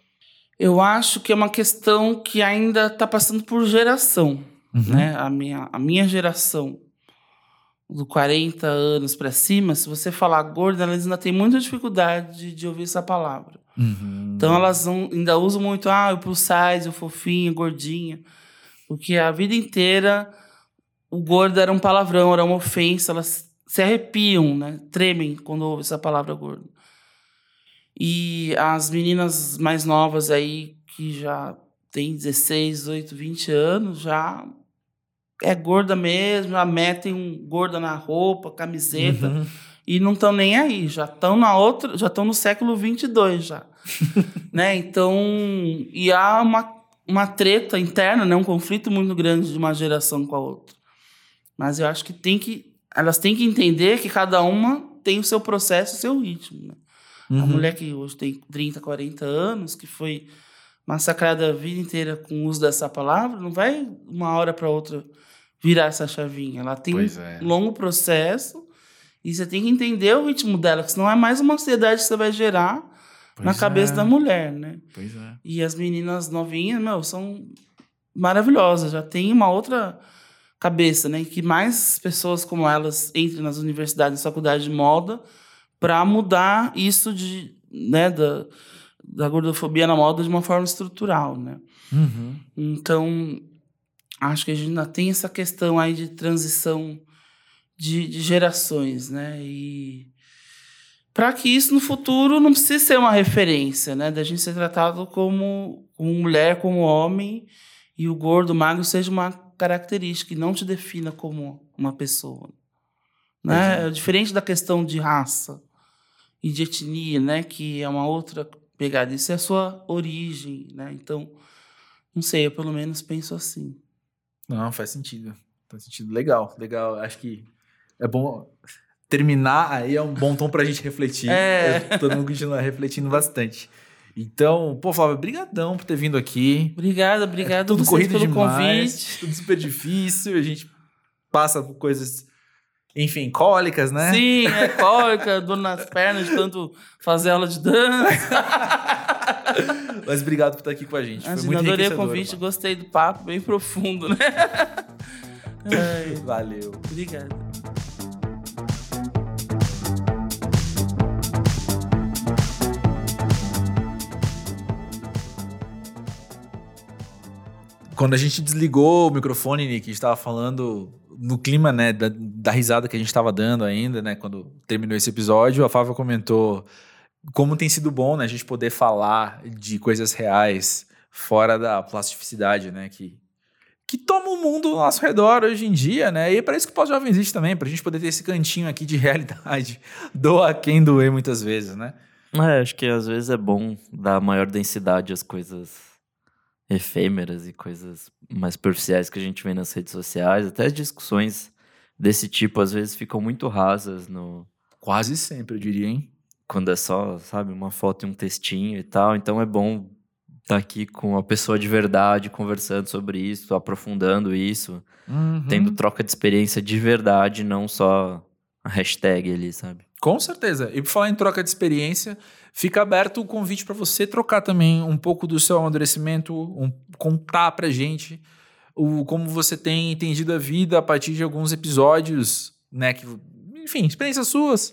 Eu acho que é uma questão que ainda está passando por geração. Uhum. Né? A, minha, a minha geração, do 40 anos para cima, se você falar gorda, elas ainda têm muita dificuldade de, ouvir essa palavra. Uhum. Então elas não- ainda usam muito, ah, o plus size, o fofinho, gordinha. Porque a vida inteira o gordo era um palavrão, era uma ofensa, elas se arrepiam, né? Tremem quando ouvem essa palavra gordo. E as meninas mais novas aí, que já têm 16, 18, 20 anos, já é gorda mesmo, já metem um gorda na roupa, camiseta Uhum. e não estão nem aí, já estão na outra, já estão no século 22 já, *laughs* né? Então, e há uma, uma treta interna, né? Um conflito muito grande de uma geração com a outra. Mas eu acho que tem que, elas têm que entender que cada uma tem o seu processo, o seu ritmo. Né? A Uhum. mulher que hoje tem 30, 40 anos, que foi massacrada a vida inteira com o uso dessa palavra, não vai uma hora para outra virar essa chavinha. Ela tem é. um longo processo e você tem que entender o ritmo dela, que senão é mais uma ansiedade que você vai gerar na Pois cabeça é. da mulher, né? Pois é. E as meninas novinhas, meu, são maravilhosas, já tem uma outra cabeça, né? Que mais pessoas como elas entrem nas universidades e faculdades de moda para mudar isso de, né, da, da gordofobia na moda de uma forma estrutural, né? Uhum. Então, acho que a gente ainda tem essa questão aí de transição de, de gerações, né? E para que isso no futuro não precise ser uma referência, né? Da gente ser tratado como, como mulher, como homem, e o gordo, o magro seja uma característica e não te defina como uma pessoa. Né? Pois É diferente da questão de raça e de etnia, né? Que é uma outra pegada. Isso é a sua origem, né? Então, não sei, eu pelo menos penso assim. Não, faz sentido. Faz sentido. Legal, legal. Acho que é bom terminar aí, é um bom tom pra gente refletir. *laughs* É. Todo mundo continua refletindo bastante. Então, pô, Flávio, brigadão por ter vindo aqui. Obrigada, obrigada É tudo corrido pelo demais, convite. tudo super difícil, a gente passa por coisas, enfim, cólicas, né? Sim, é cólica, dor nas pernas de tanto fazer aula de dança. *laughs* Mas obrigado por estar aqui com a gente. Foi Imagina, muito adorei o convite, mano. gostei do papo, bem profundo, né? *laughs* Ai, Valeu. obrigada. Quando a gente desligou o microfone, Nick, a gente tava falando no clima, né, da, da risada que a gente tava dando ainda, né, quando terminou esse episódio, a Fábio comentou como tem sido bom, né, a gente poder falar de coisas reais fora da plasticidade, né, que que toma o mundo ao nosso redor hoje em dia, né? E é para isso que o Pós-Jovem existe também, para a gente poder ter esse cantinho aqui de *laughs* realidade, doa quem doer muitas vezes, né? É, acho que às vezes é bom dar maior densidade às coisas efêmeras e coisas mais superficiais que a gente vê nas redes sociais, até as discussões desse tipo às vezes ficam muito rasas no quase sempre, eu diria, hein? Quando é só, sabe, uma foto e um textinho e tal, então é bom estar tá aqui com a pessoa de verdade conversando sobre isso, aprofundando isso, uhum. tendo troca de experiência de verdade, não só a hashtag ali, sabe? Com certeza. E por falar em troca de experiência, fica aberto o convite para você trocar também um pouco do seu amadurecimento, um, contar pra gente o, como você tem entendido a vida a partir de alguns episódios, né? Que, enfim, experiências suas,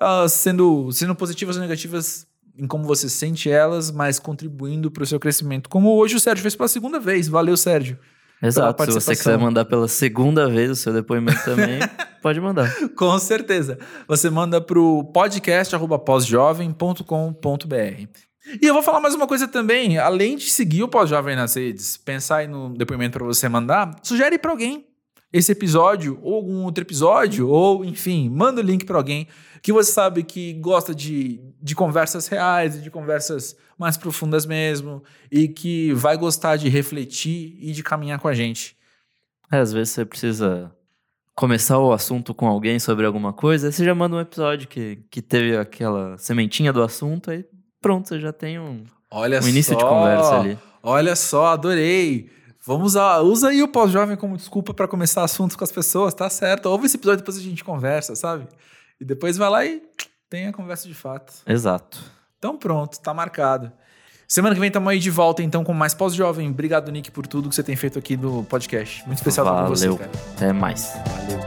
uh, sendo, sendo positivas ou negativas em como você sente elas, mas contribuindo para o seu crescimento. Como hoje o Sérgio fez pela segunda vez. Valeu, Sérgio. Exato. Se você quiser mandar pela segunda vez o seu depoimento também, *laughs* pode mandar. Com certeza. Você manda para o podcast.posjovem.com.br. E eu vou falar mais uma coisa também. Além de seguir o Pós-Jovem nas redes, pensar aí no depoimento para você mandar, sugere para alguém esse episódio ou algum outro episódio, ou enfim, manda o link para alguém que você sabe que gosta de, de conversas reais, de conversas mais profundas mesmo, e que vai gostar de refletir e de caminhar com a gente. É, às vezes você precisa começar o assunto com alguém sobre alguma coisa, aí você já manda um episódio que, que teve aquela sementinha do assunto, aí pronto, você já tem um, Olha um início só, de conversa ali. Olha só, adorei. Vamos a, usa aí o pós-jovem como desculpa para começar assuntos com as pessoas, tá certo? Ouve esse episódio depois a gente conversa, sabe? E depois vai lá e tem a conversa de fato. Exato. Então pronto, tá marcado. Semana que vem estamos aí de volta, então, com mais pós-jovem. Obrigado, Nick, por tudo que você tem feito aqui no podcast. Muito especial Valeu. você, cara. Até mais. Valeu.